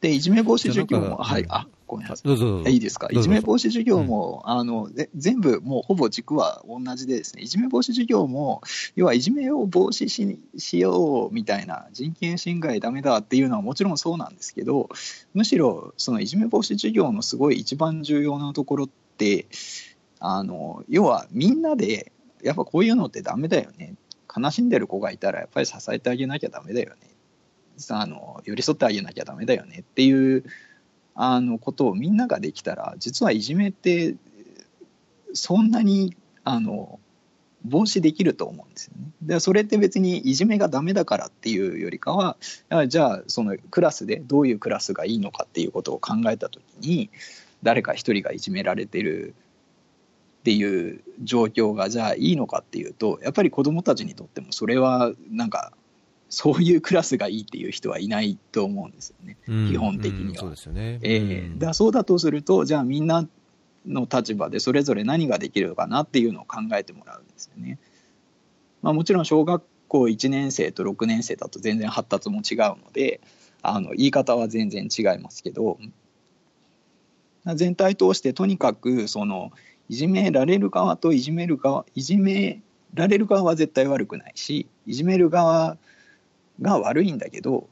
で、いじめ防止授業も、はい、あ、ごめんなさい。どうぞどうぞいいですか？いじめ防止授業も、うん、あの、全部、もうほぼ軸は同じでですね、いじめ防止授業も、要はいじめを防止ししようみたいな、人権侵害ダメだっていうのはもちろんそうなんですけど、むしろ、そのいじめ防止授業のすごい一番重要なところって、あの、要はみんなで、やっぱこういうのってダメだよね。悲しんでる子がいたら、やっぱり支えてあげなきゃダメだよね。あの寄り添ってあげなきゃダメだよねっていうあのことをみんなができたら実はいじめってそんなにあの防止できると思うんですよね。でそれって別にいじめがダメだからっていうよりかはじゃあそのクラスでどういうクラスがいいのかっていうことを考えた時に誰か一人がいじめられてるっていう状況がじゃあいいのかっていうとやっぱり子どもたちにとってもそれはなんかそういうクラスがいいっていう人はいないと思うんですよね、うん、基本的には。そうですよね、えー、だそうだとすると、じゃあみんなの立場でそれぞれ何ができるのかなっていうのを考えてもらうんですよね。まあ、もちろん小学校1年生と6年生だと全然発達も違うので、あの言い方は全然違いますけど、全体通してとにかくそのいじめられる側といじめる側いじめられる側は絶対悪くないしいじめる側が悪いんだけど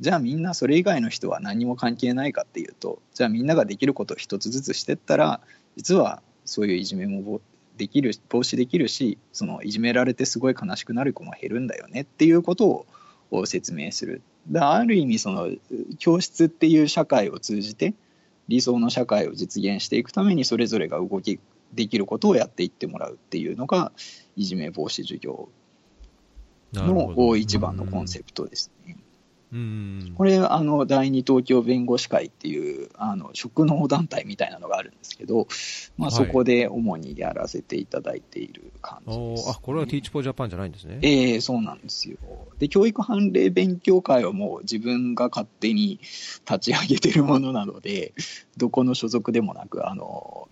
じゃあみんなそれ以外の人は何も関係ないかっていうとじゃあみんなができることを一つずつしてったら実はそういういじめもできる防止できるしそのいじめられてすごい悲しくなる子も減るんだよねっていうことを説明する。だある意味その教室っていう社会を通じて理想の社会を実現していくためにそれぞれが動きできることをやっていってもらうっていうのがいじめ防止授業の一番のコンセプトですね。
う
これあの第二東京弁護士会っていうあの職能団体みたいなのがあるんですけど、まあ、そこで主にやらせていただいている感じです、
ね、あこれは Teach for Japan じゃないんですね。
ええー、そうなんですよ。で教育判例勉強会はもう自分が勝手に立ち上げてるものなので、どこの所属でもなく、あの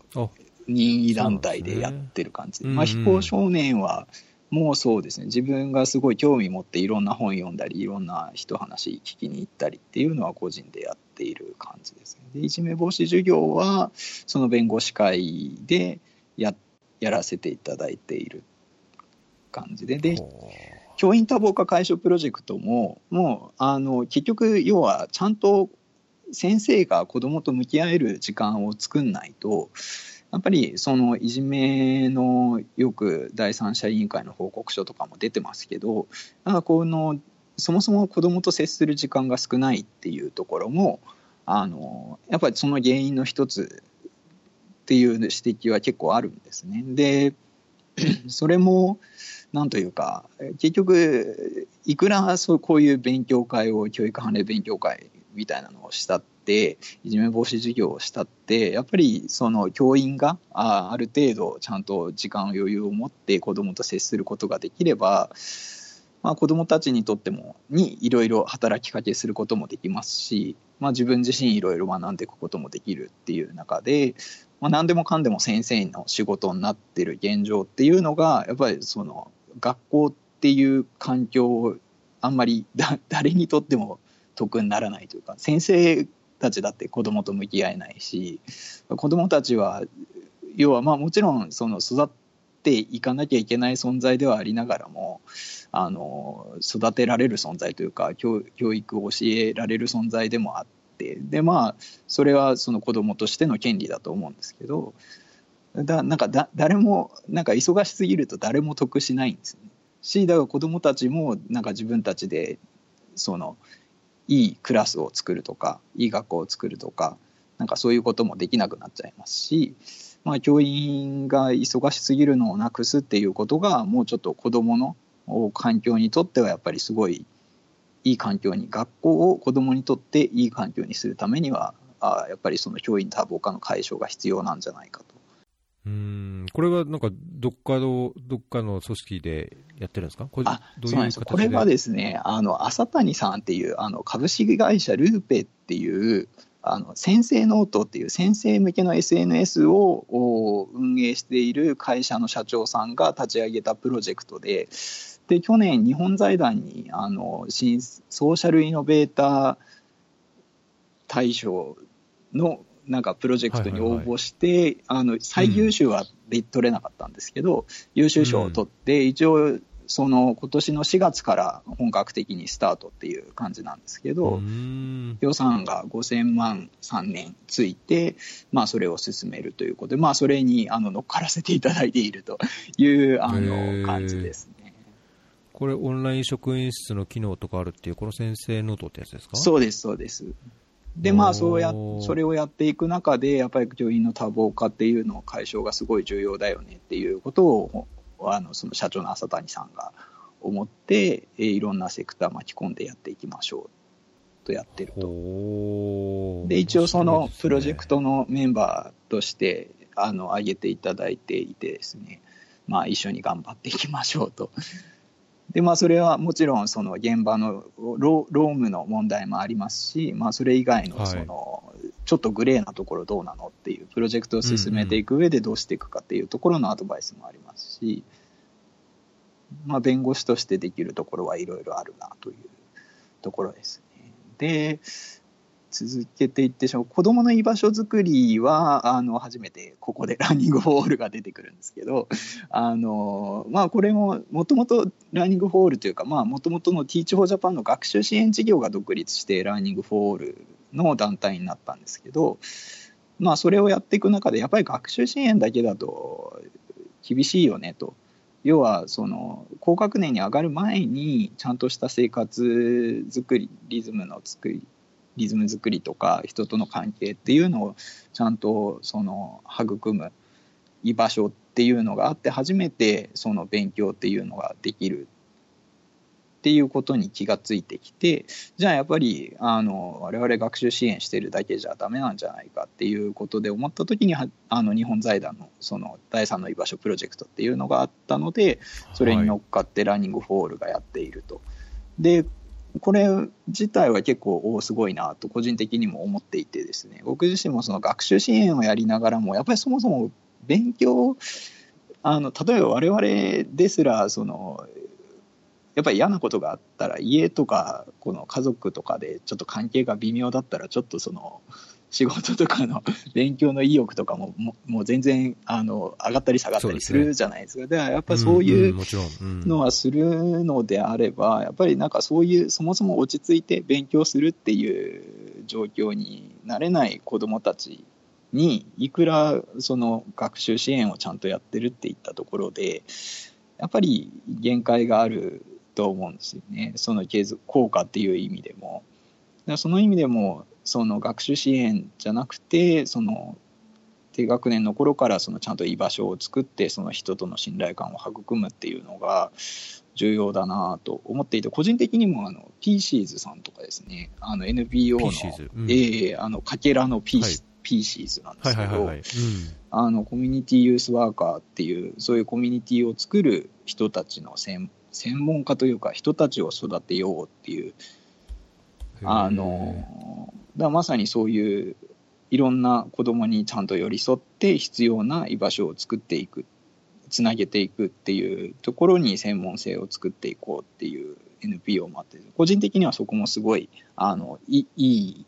任意団体でやってる感じね、まあ、非行少年は、もうそうですね。自分がすごい興味持っていろんな本読んだりいろんな人話聞きに行ったりっていうのは個人でやっている感じですね。でいじめ防止授業はその弁護士会でややらせていただいている感じで。で教員多忙化解消プロジェクトももうあの結局要はちゃんと先生が子どもと向き合える時間を作んないとやっぱりそのいじめのよく第三者委員会の報告書とかも出てますけどなんかこのそもそも子どもと接する時間が少ないっていうところもあのやっぱりその原因の一つっていう指摘は結構あるんですね。で それもなんというか結局いくらそうこういう勉強会を教育判例勉強会みたいなのをしたっていじめ防止授業をしたってやっぱりその教員があある程度ちゃんと時間余裕を持って子どもと接することができれば、まあ、子どもたちにとってもにいろいろ働きかけすることもできますし、まあ、自分自身いろいろ学んでいくこともできるっていう中で、まあ、何でもかんでも先生の仕事になってる現状っていうのがやっぱりその学校っていう環境をあんまり 誰にとっても得にならないというか先生たちだって子供と向き合えないし子供たちは要はまあもちろんその育っていかなきゃいけない存在ではありながらもあの育てられる存在というか教育を教えられる存在でもあってでまあそれはその子供としての権利だと思うんですけどだなんかだ誰もなんか忙しすぎると誰も得しないんですね。しだから子供たちもなんか自分たちでそのいいクラスを作るとかいい学校を作るとかなんかそういうこともできなくなっちゃいますし、まあ、教員が忙しすぎるのをなくすっていうことがもうちょっと子どもの環境にとってはやっぱりすごいいい環境に学校を子どもにとっていい環境にするためにはあやっぱりその教員多忙化の解消が必要なんじゃないかと。
うん。これはなんかどっかのどっかの組織でやってるんですか？これ
あそうなんですこれはですねあの朝谷さんっていうあの株式会社ルーペっていうあの先生ノートっていう先生向けの SNS を運営している会社の社長さんが立ち上げたプロジェクトでで去年日本財団にあの新ソーシャルイノベーター大賞のなんかプロジェクトに応募して、あの最優秀は取れなかったんですけど、うん、優秀賞を取って、一応、その今年の4月から本格的にスタートっていう感じなんですけど、予算が5000万3年ついて、まあ、それを進めるということで、まあ、それにあの乗っからせていただいているというあの感じですね。
これ、オンライン職員室の機能とかあるっていう、この先生ノートってやつですか？
そうです、そうです。でまあそうやそれをやっていく中でやっぱり教員の多忙化っていうの解消がすごい重要だよねっていうことをあのその社長の浅谷さんが思っていろんなセクター巻き込んでやっていきましょうとやってると。で一応そのプロジェクトのメンバーとしてあの挙げていただいていてですねまあ一緒に頑張っていきましょうと。でまあ、それはもちろんその現場の労務の問題もありますし、まあ、それ以外のその、ちょっとグレーなところどうなのっていうプロジェクトを進めていく上でどうしていくかっていうところのアドバイスもありますし、まあ、弁護士としてできるところはいろいろあるなというところですね。で続けていってしまう子どもの居場所づくりはあの初めてここで ランニングホールが出てくるんですけどあの、まあ、これももともとランニングホールというかもともとの Teach for Japan の学習支援事業が独立してランニングホールの団体になったんですけど、まあ、それをやっていく中でやっぱり学習支援だけだと厳しいよねと。要はその高学年に上がる前にちゃんとした生活作りリズムの作りリズム作りとか人との関係っていうのをちゃんとその育む居場所っていうのがあって初めてその勉強っていうのができるっていうことに気がついてきてじゃあやっぱりあの我々学習支援してるだけじゃダメなんじゃないかっていうことで思った時にあの日本財団のその第三の居場所プロジェクトっていうのがあったのでそれに乗っかってランニングフォールがやっていると。でこれ自体は結構おすごいなと個人的にも思っていてですね。僕自身もその学習支援をやりながらもやっぱりそもそも勉強あの例えば我々ですらそのやっぱり嫌なことがあったら家とかこの家族とかでちょっと関係が微妙だったらちょっとその仕事とかの 勉強の意欲とかもももう全然あの上がったり下がったりするじゃないですか。すね、だからやっぱりそういうのはするのであれば、やっぱりなんかそういうそもそも落ち着いて勉強するっていう状況になれない子どもたちにいくらその学習支援をちゃんとやってるっていったところでやっぱり限界があると思うんですよね。その継続効果っていう意味でも。だその意味でもその学習支援じゃなくてその低学年の頃からそのちゃんと居場所を作ってその人との信頼感を育むっていうのが重要だなと思っていて個人的にもあの PCs さんとかですねあの NPO の、うん、えー、あのかけらの PC、はい、PCs なんですけど、あのコミュニティユースワーカーっていうそういうコミュニティを作る人たちの専専門家というか人たちを育てようっていうあのだまさにそういういろんな子供にちゃんと寄り添って必要な居場所を作っていくつなげていくっていうところに専門性を作っていこうっていう NPO もあって個人的にはそこもすごいあのいい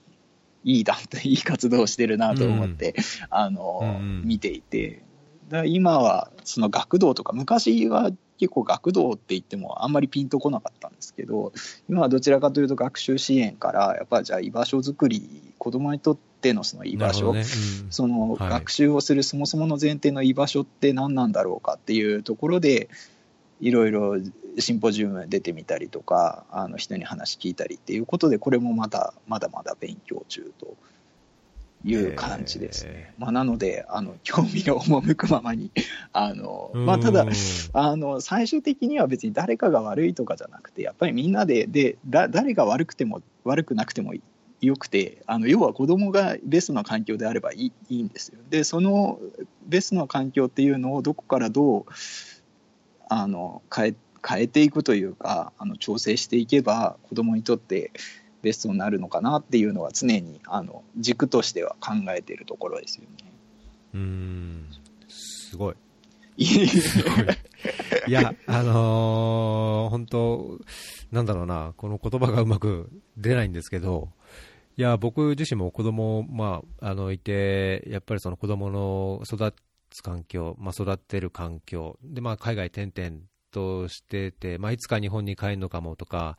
いい団体いい活動をしてるなと思って、うん、あの、うん、見ていてだ今はその学童とか昔は結構学童って言ってもあんまりピンとこなかったんですけど今はどちらかというと学習支援からやっぱじゃあ居場所づくり子どもにとってのその居場所、ね。うん、その学習をするそもそもの前提の居場所って何なんだろうかっていうところでいろいろシンポジウム出てみたりとかあの人に話聞いたりっていうことでこれもまだまだまだ勉強中という感じですね。まあ、なので、あの、興味の赴くままに、あの、まあ、ただ、あの、最終的には別に誰かが悪いとかじゃなくて、やっぱりみんなで、で、だ誰が悪くても、悪くなくてもよくて、あの、要は子供がベストな環境であればいいいいんですよ。で、そのベストな環境っていうのをどこからどう、あの、変え、変えていくというか、あの、調整していけば、子供にとって、ベストになるのかなっていうのは常にあの軸としては考えているところですよね。
うん すごい。いや、あのー、本当、なんだろうな、この言葉がうまく出ないんですけど、いや、僕自身も子供、まあ、あの、いて、やっぱりその子供の育つ環境、まあ、育ってる環境、で、まあ、海外転々としてて、まあ、いつか日本に帰るのかもとか、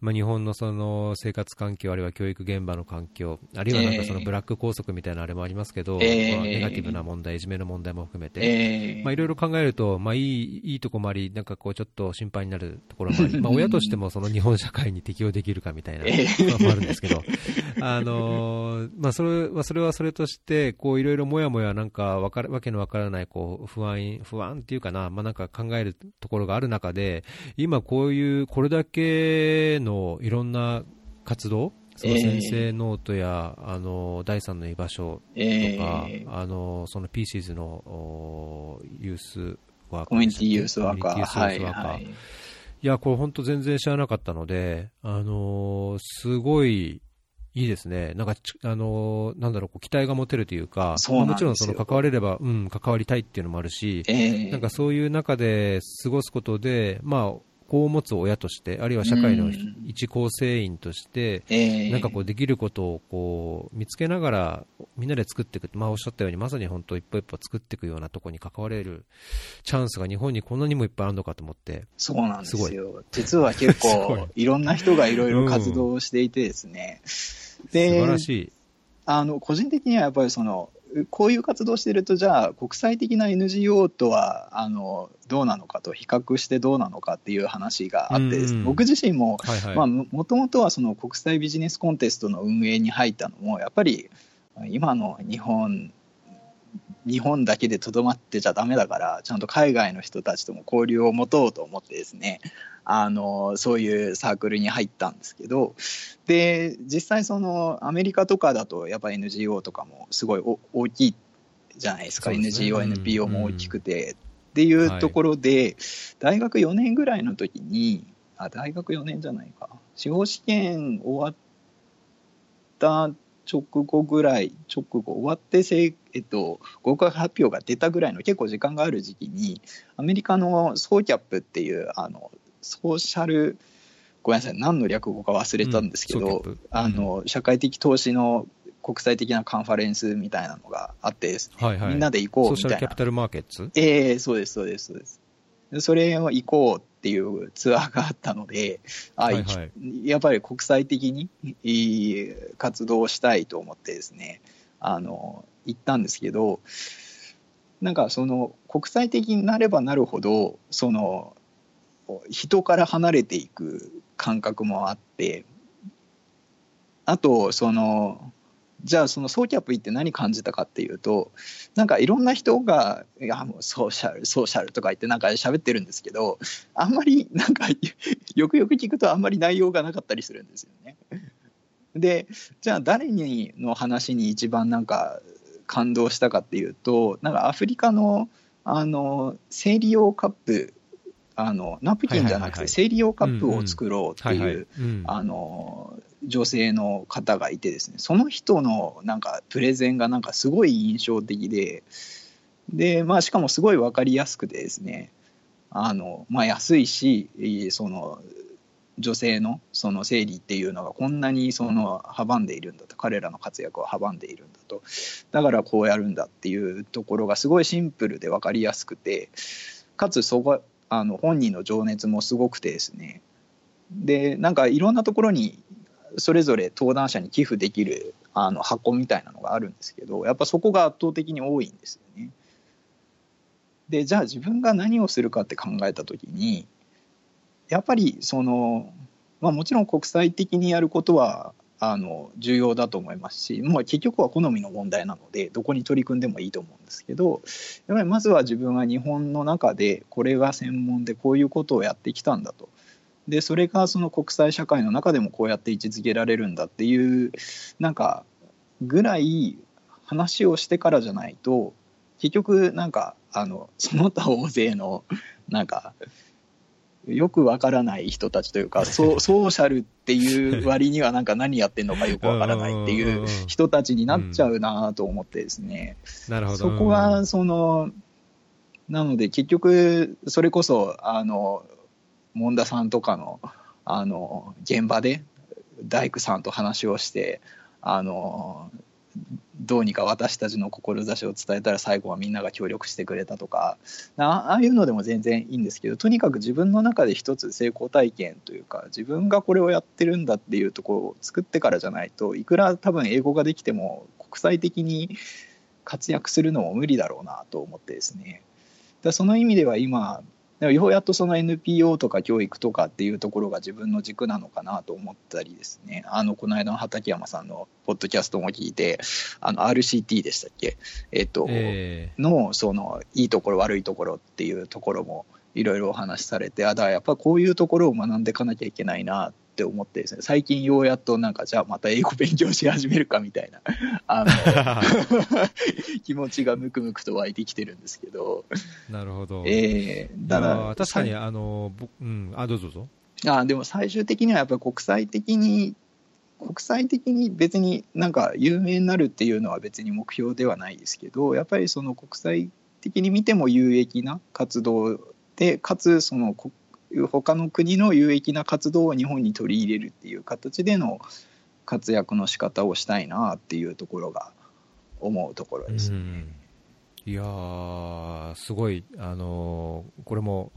まあ、日本のその生活環境、あるいは教育現場の環境、あるいはなんかそのブラック校則みたいなあれもありますけど、えー、まあ、ネガティブな問題、いじめの問題も含めて、えー、まあ、いろいろ考えると、まあ、いいいいとこもあり、なんかこうちょっと心配になるところもあり、まあ、親としてもその日本社会に適応できるかみたいな のもあるんですけど、あのまあ、それはそれはそれとして、こういろいろもやもやなんかわかわけのわからないこう不安不安っていうかな、まあ、なんか考えるところがある中で、今こういう、これだけのいろんな活動、その先生ノートや、えー、あの第三の居場所とか、えー、あのそのピーシーズのユースワーカー、
コミュニティユースワーカー、
はいはい、いや、これ本当全然知らなかったので、あのすごいいいですね。なんか、あのー、なんだろう、こう期待が持てるというか、まあ、もちろんその関われれば、うん、関わりたいっていうのもあるし、えー、なんかそういう中で過ごすことで、まあ、子を持つ親として、あるいは社会の一構成員として、なんかこうできることをこう見つけながら、みんなで作っていく、まあ、おっしゃったように、まさに本当、一歩一歩作っていくようなところに関われるチャンスが日本にこんなにもいっぱいあるのかと思って、
そうなんですよ、実は結構、い。ろんな人がいろいろ活動をしていてですね、
うん、で素晴らしい。
あの個人的にはやっぱりそのこういう活動してると、じゃあ、国際的な NGO とはあのどうなのかと、比較してどうなのかっていう話があって、僕自身も、もともとはその国際ビジネスコンテストの運営に入ったのも、やっぱり今の日本日本だけでとどまってちゃだめだからちゃんと海外の人たちとも交流を持とうと思ってですねあのそういうサークルに入ったんですけどで実際そのアメリカとかだとやっぱ NGO とかもすごい大きいじゃないですか、すね、NGO、NPO も大きくて、っていうところで、はい、大学4年ぐらいの時にあ大学4年じゃないか。司法試験終わった直後ぐらい、直後終わってせ、えっと、合格発表が出たぐらいの結構時間がある時期に、アメリカのソーキャップっていう、あの、ソーシャル、ごめんなさい、何の略語か忘れたんですけど、うん、あの、社会的投資の国際的なカンファレンスみたいなのがあってね、はいはい、みんなで行こうみたいな。ソーシャルキャピタルマーケッツ？ええー、そうです、そうです、そうです。それを行こうっていうツアーがあったので、あ、はいはい、やっぱり国際的に活動したいと思ってですね、あの、行ったんですけど、なんかその国際的になればなるほど、その人から離れていく感覚もあって、あと、その、じゃあそのソーキャップ行って何感じたかっていうとなんかいろんな人が「いやもうソーシャルソーシャル」とか言ってなんか喋ってるんですけどあんまりなんかよくよく聞くとあんまり内容がなかったりするんですよね。でじゃあ誰にの話に一番なんか感動したかっていうとなんかアフリカのあの生理用カップあのナプキンじゃなくて生理用カップを作ろうっていうあの女性の方がいてですね。その人のなんかプレゼンがなんかすごい印象的でで、まあ、しかもすごい分かりやすくてですねあの、まあ、安いしその女性のその生理っていうのがこんなにその阻んでいるんだと彼らの活躍を阻んでいるんだとだからこうやるんだっていうところがすごいシンプルで分かりやすくてかつそこあの本人の情熱もすごくてですねでなんかいろんなところにそれぞれ登壇者に寄付できるあの箱みたいなのがあるんですけどやっぱそこが圧倒的に多いんですよね。でじゃあ自分が何をするかって考えた時にやっぱりその、まあ、もちろん国際的にやることはあの重要だと思いますし、もう結局は好みの問題なのでどこに取り組んでもいいと思うんですけどやっぱりまずは自分は日本の中でこれが専門でこういうことをやってきたんだと。でそれがその国際社会の中でもこうやって位置づけられるんだっていうなんかぐらい話をしてからじゃないと結局なんかあのその他大勢のなんかよくわからない人たちというかソ ソーシャルっていう割にはなんか何やってんのかよくわからないっていう人たちになっちゃうなと思ってですね、なるほど。そこはそのなので結局それこそあの門田さんとかのあの現場で大工さんと話をしてあのどうにか私たちの志を伝えたら最後はみんなが協力してくれたとか。ああいうのでも全然いいんですけどとにかく自分の中で一つ成功体験というか自分がこれをやってるんだっていうところを作ってからじゃないといくら多分英語ができても国際的に活躍するのも無理だろうなと思ってですね。だその意味では今ようやっとその NPO とか教育とかっていうところが自分の軸なのかなと思ったりですね。あのこの間の畠山さんのポッドキャストも聞いてあの RCT でしたっけ、えっと、えー、のそのいいところ悪いところっていうところもいろいろお話しされてあだやっぱこういうところを学んでいかなきゃいけないなって思ってですね最近ようやっとなんかじゃあまた英語勉強し始めるかみたいなあの 気持ちがムクムクと湧いてきてるんですけど。
なるほど、
え
ー、だから確かにあの、うん、あどうぞどうぞ。
あでも最終的にはやっぱり国際的に国際的に別になんか有名になるっていうのは別に目標ではないですけどやっぱりその国際的に見ても有益な活動でかつその他の国の有益な活動を日本に取り入れるっていう形での活躍の仕方をしたいなっていうところが思うところです。ね。
いやすごい、あのー、これも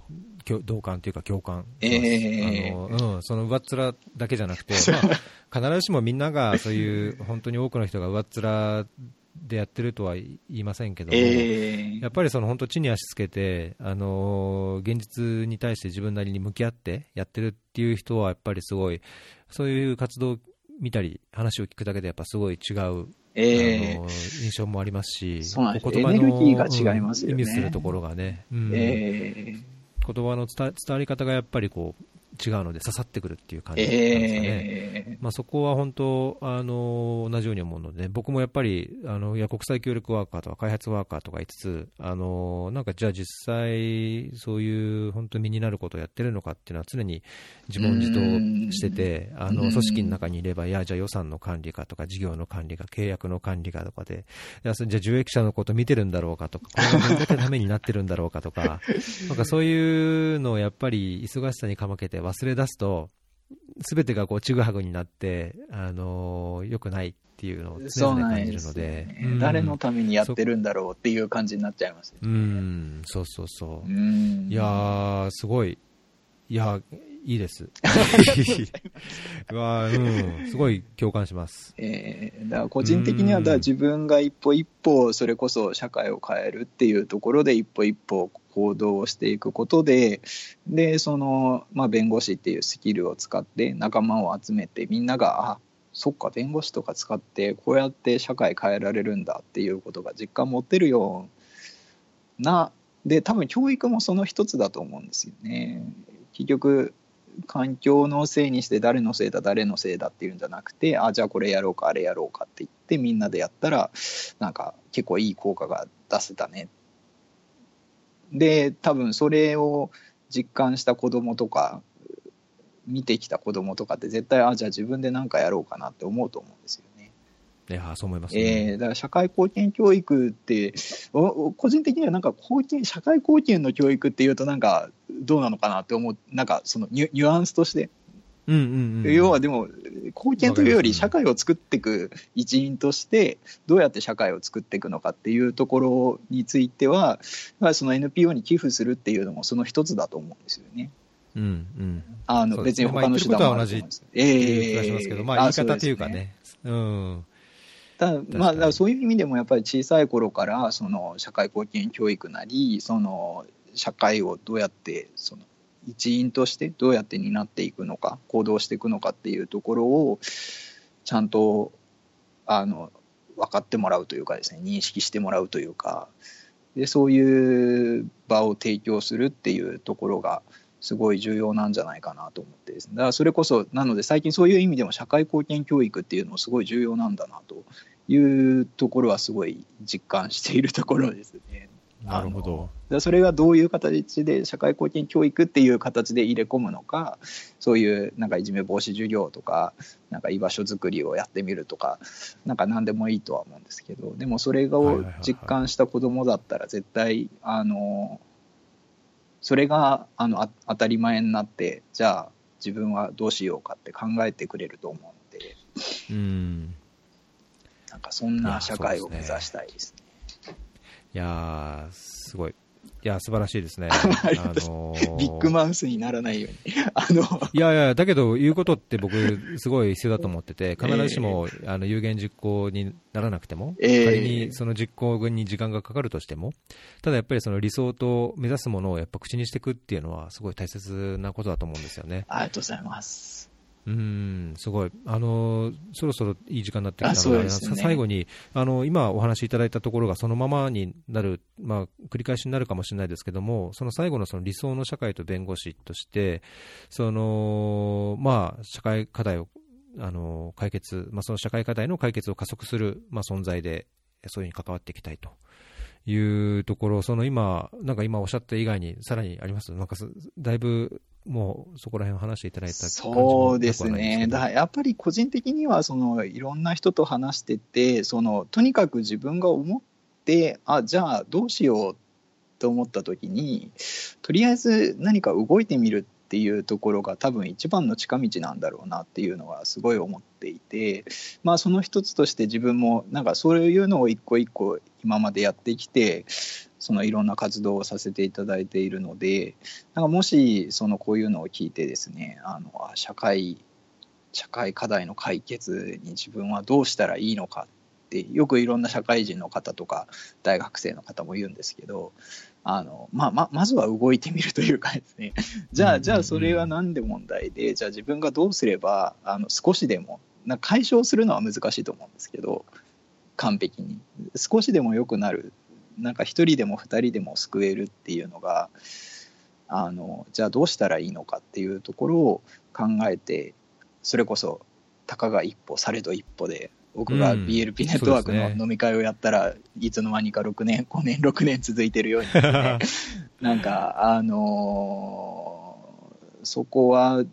同感というか共感、
えー、
あのうん、その上っ面だけじゃなくて、まあ、必ずしもみんながそういう本当に多くの人が上っ面でやってるとは言いませんけども、えー、やっぱりその本当、地に足つけて、あのー、現実に対して自分なりに向き合ってやってるっていう人は、やっぱりすごい、そういう活動を見たり、話を聞くだけで、やっぱすごい違う
え
ー、印象もありますし、
す。言葉のエネルギーが違いますよね、
意味するところがね、うん、えー、言葉の伝わり方がやっぱりこう違うので刺さってくるっていう感じなんですかね、えー、まあ、そこは本当あの同じように思うので、僕もやっぱりあのいや国際協力ワーカーとか開発ワーカーとか言いつつあのなんかじゃあ実際そういう本当身になることをやってるのかっていうのは常に自問自答しててあの組織の中にいればいやじゃあ予算の管理かとか事業の管理か契約の管理かとかでいやじゃあ受益者のこと見てるんだろうかとかこれがどれだけためになってるんだろうかとか なんかそういうのをやっぱり忙しさにかまけて忘れ出すと、すべてがこうちぐはぐになって、あのー、よくないっていうのを常々感じるので、
ね。うん、誰のためにやってるんだろうっていう感じになっちゃいます、ね、
うん、そうそうそう。ういやー、すごい、いや、いいです。わうん、すごい共感します。
えー、だから個人的にはだ自分が一歩一歩それこそ社会を変えるっていうところで一歩一歩行動をしていくことででその、まあ、弁護士っていうスキルを使って仲間を集めてみんながあそっか弁護士とか使ってこうやって社会変えられるんだっていうことが実感持ってるようなで多分教育もその一つだと思うんですよね。結局環境のせいにして誰のせいだ誰のせいだっていうんじゃなくてあじゃあこれやろうかあれやろうかって言ってみんなでやったらなんか結構いい効果が出せたねで多分それを実感した子供とか見てきた子供とかって絶対あじゃあ自分で何かやろうかなって思うと思うんですよね。
いやそう思います、
ね、えー、だから社会貢献教育って個人的にはなんか貢献社会貢献の教育っていうとなんかどうなのかなって思うなんかそのニュニュアンスとして
うんうんうん、
要はでも貢献というより社会を作っていく一員としてどうやって社会を作っていくのかっていうところについてはその NPO に寄付するっていうのもその一つだと思うんですよね。
うんうん、
あの別に他の手段も
あると思うんですけど、ええまあ、言い方というかね。うん、
ただまあ、そういう意味でもやっぱり小さい頃からその社会貢献教育なりその社会をどうやってその一員としてどうやって担っていくのか行動していくのかっていうところをちゃんとあの分かってもらうというかですね認識してもらうというかでそういう場を提供するっていうところがすごい重要なんじゃないかなと思ってですねだからそれこそなので最近そういう意味でも社会貢献教育っていうのもすごい重要なんだなというところはすごい実感しているところですね。
なるほど。
それがどういう形で社会貢献教育っていう形で入れ込むのかそういうなんかいじめ防止授業とかなんか居場所づくりをやってみるとかなんか何でもいいとは思うんですけどでもそれを実感した子供だったら絶対あのそれがあの当たり前になってじゃあ自分はどうしようかって考えてくれると思うので
うん
なんかそんな社会を目指したいですね。
いやすごい。いや、素晴らしいですね。
あのー、ビッグマウスにならないように。あの
いやいや、だけど言うことって僕、すごい必要だと思ってて、必ずしも、えー、あの有言実行にならなくても、えー、仮にその実行に時間がかかるとしても、ただやっぱりその理想と目指すものをやっぱ口にしていくっていうのは、すごい大切なことだと思うんですよね。
ありがとうございます。
うん、すごい、あのそろそろいい時間になってきたので、でね、最後にあの今お話しいただいたところがそのままになる、まあ、繰り返しになるかもしれないですけども、その最後のその理想の社会と弁護士として、そのまあ、社会課題をあの解決、まあ、その社会課題の解決を加速する、まあ、存在で、そういうふうに関わっていきたいと。いうところ、その今、なんか今おっしゃった以外にさらにあります？なんかだいぶもうそこら辺を話していただいた
そうですね、だやっぱり個人的にはそのいろんな人と話しててその、とにかく自分が思って、あじゃあどうしようと思った時に、とりあえず何か動いてみるっていうところが多分一番の近道なんだろうなっていうのはすごい思っていて、まあ、その一つとして自分もなんかそういうのを一個一個今までやってきてそのいろんな活動をさせていただいているのでなんかもしそのこういうのを聞いてですねあの社会社会課題の解決に自分はどうしたらいいのかってよくいろんな社会人の方とか大学生の方も言うんですけどあの、まあ、ままずは動いてみるというかですね じゃあじゃあそれは何で問題でじゃあ自分がどうすればあの少しでもな解消するのは難しいと思うんですけど完璧に。少しでも良くなる。なんか一人でも二人でも救えるっていうのが、あの、じゃあどうしたらいいのかっていうところを考えて、それこそ、たかが一歩、されど一歩で、僕が BLP ネットワークの飲み会をやったら、いつの間にか6年、5年、6年続いてるように、ね、なんか、あのー、そこは、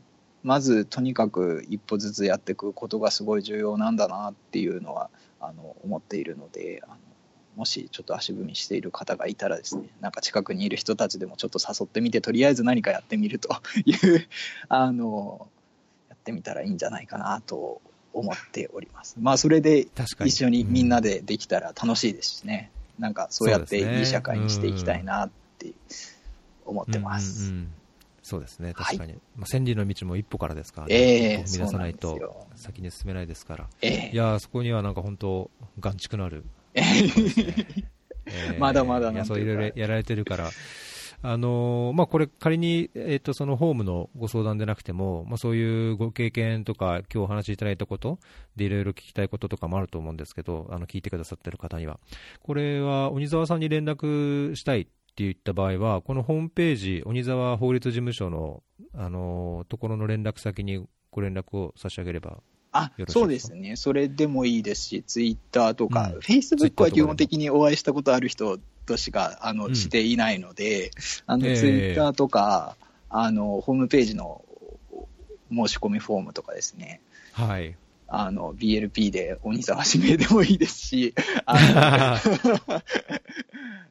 まずとにかく一歩ずつやっていくことがすごい重要なんだなっていうのはあの思っているのであのもしちょっと足踏みしている方がいたらですねなんか近くにいる人たちでもちょっと誘ってみてとりあえず何かやってみると いうあのやってみたらいいんじゃないかなと思っております。まあそれで一緒にみんなでできたら楽しいですしね、うん、なんかそうやっていい社会にしていきたいなって思ってます。
そうですね、確かに、はい、まあ、千里の道も一歩からですからね、えー、踏み出さないと先に進めないですから、えー、いやそこにはなんか本当、眼畜のある、
まだまだ
いやそういろいろやられてるから。あのまあ、これ、仮に、えーと、そのホームのご相談でなくても、まあ、そういうご経験とか、今日お話しいただいたことで、いろいろ聞きたいこととかもあると思うんですけど、あの聞いてくださってる方には、これは鬼沢さんに連絡したいって言った場合は、このホームページ、鬼沢法律事務所の、あのところの連絡先にご連絡を差し上げれば
あそうですね、それでもいいですし、ツイッターとか、フェイスブックは基本的にお会いしたことある人としかあの、うん、していないので、あのツイッターとか、あのホームページの申し込みフォームとかですね、
はい、
あの BLP で鬼沢指名でもいいですし、あの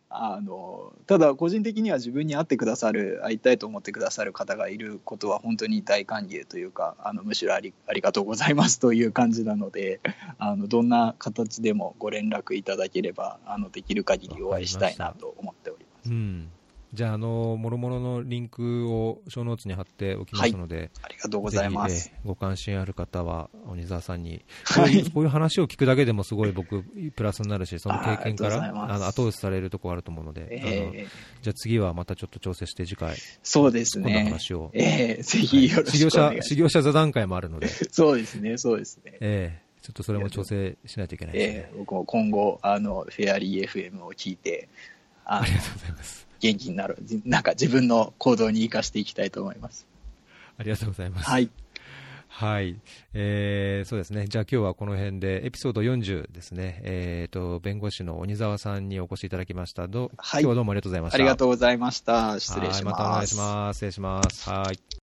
あのただ、個人的には自分に会ってくださる、会いたいと思ってくださる方がいることは本当に大歓迎というか、あのむしろありありがとうございますという感じなので、あのどんな形でもご連絡いただければ、あのできる限りお会いしたいなと思っております。
うんじゃあ、あの、もろもろのリンクを小ノーツに貼っておきますので、はい、
ありがとうございます。
ご関心ある方は、鬼沢さんに、こういう、こういう話を聞くだけでもすごい僕、プラスになるし、その経験から、あの後押しされるところあると思うので、えー、じゃあ次はまたちょっと調整して次回、
そうですね。
今度話を。
えー、ぜひよろしくお願いします。
修行者座談会もあるので。
そうですね、そうですね。
えーちょっとそれも調整しないといけないです
ね。えー、僕も今後、あの、フェアリー FM を聞いて、
ありがとうございます。
元気になる、なんか自分の行動に生かしていきたいと思います。
ありがとうございます。
はい。
はい。えー、そうですね。じゃあ今日はこの辺で、エピソード40ですね。えっ、ー、と、弁護士の鬼沢さんにお越しいただきました。ど、はい、今日はどうもありがとうございました。あ
りがとうございました。失礼します。
またお願いします。失礼します。はい。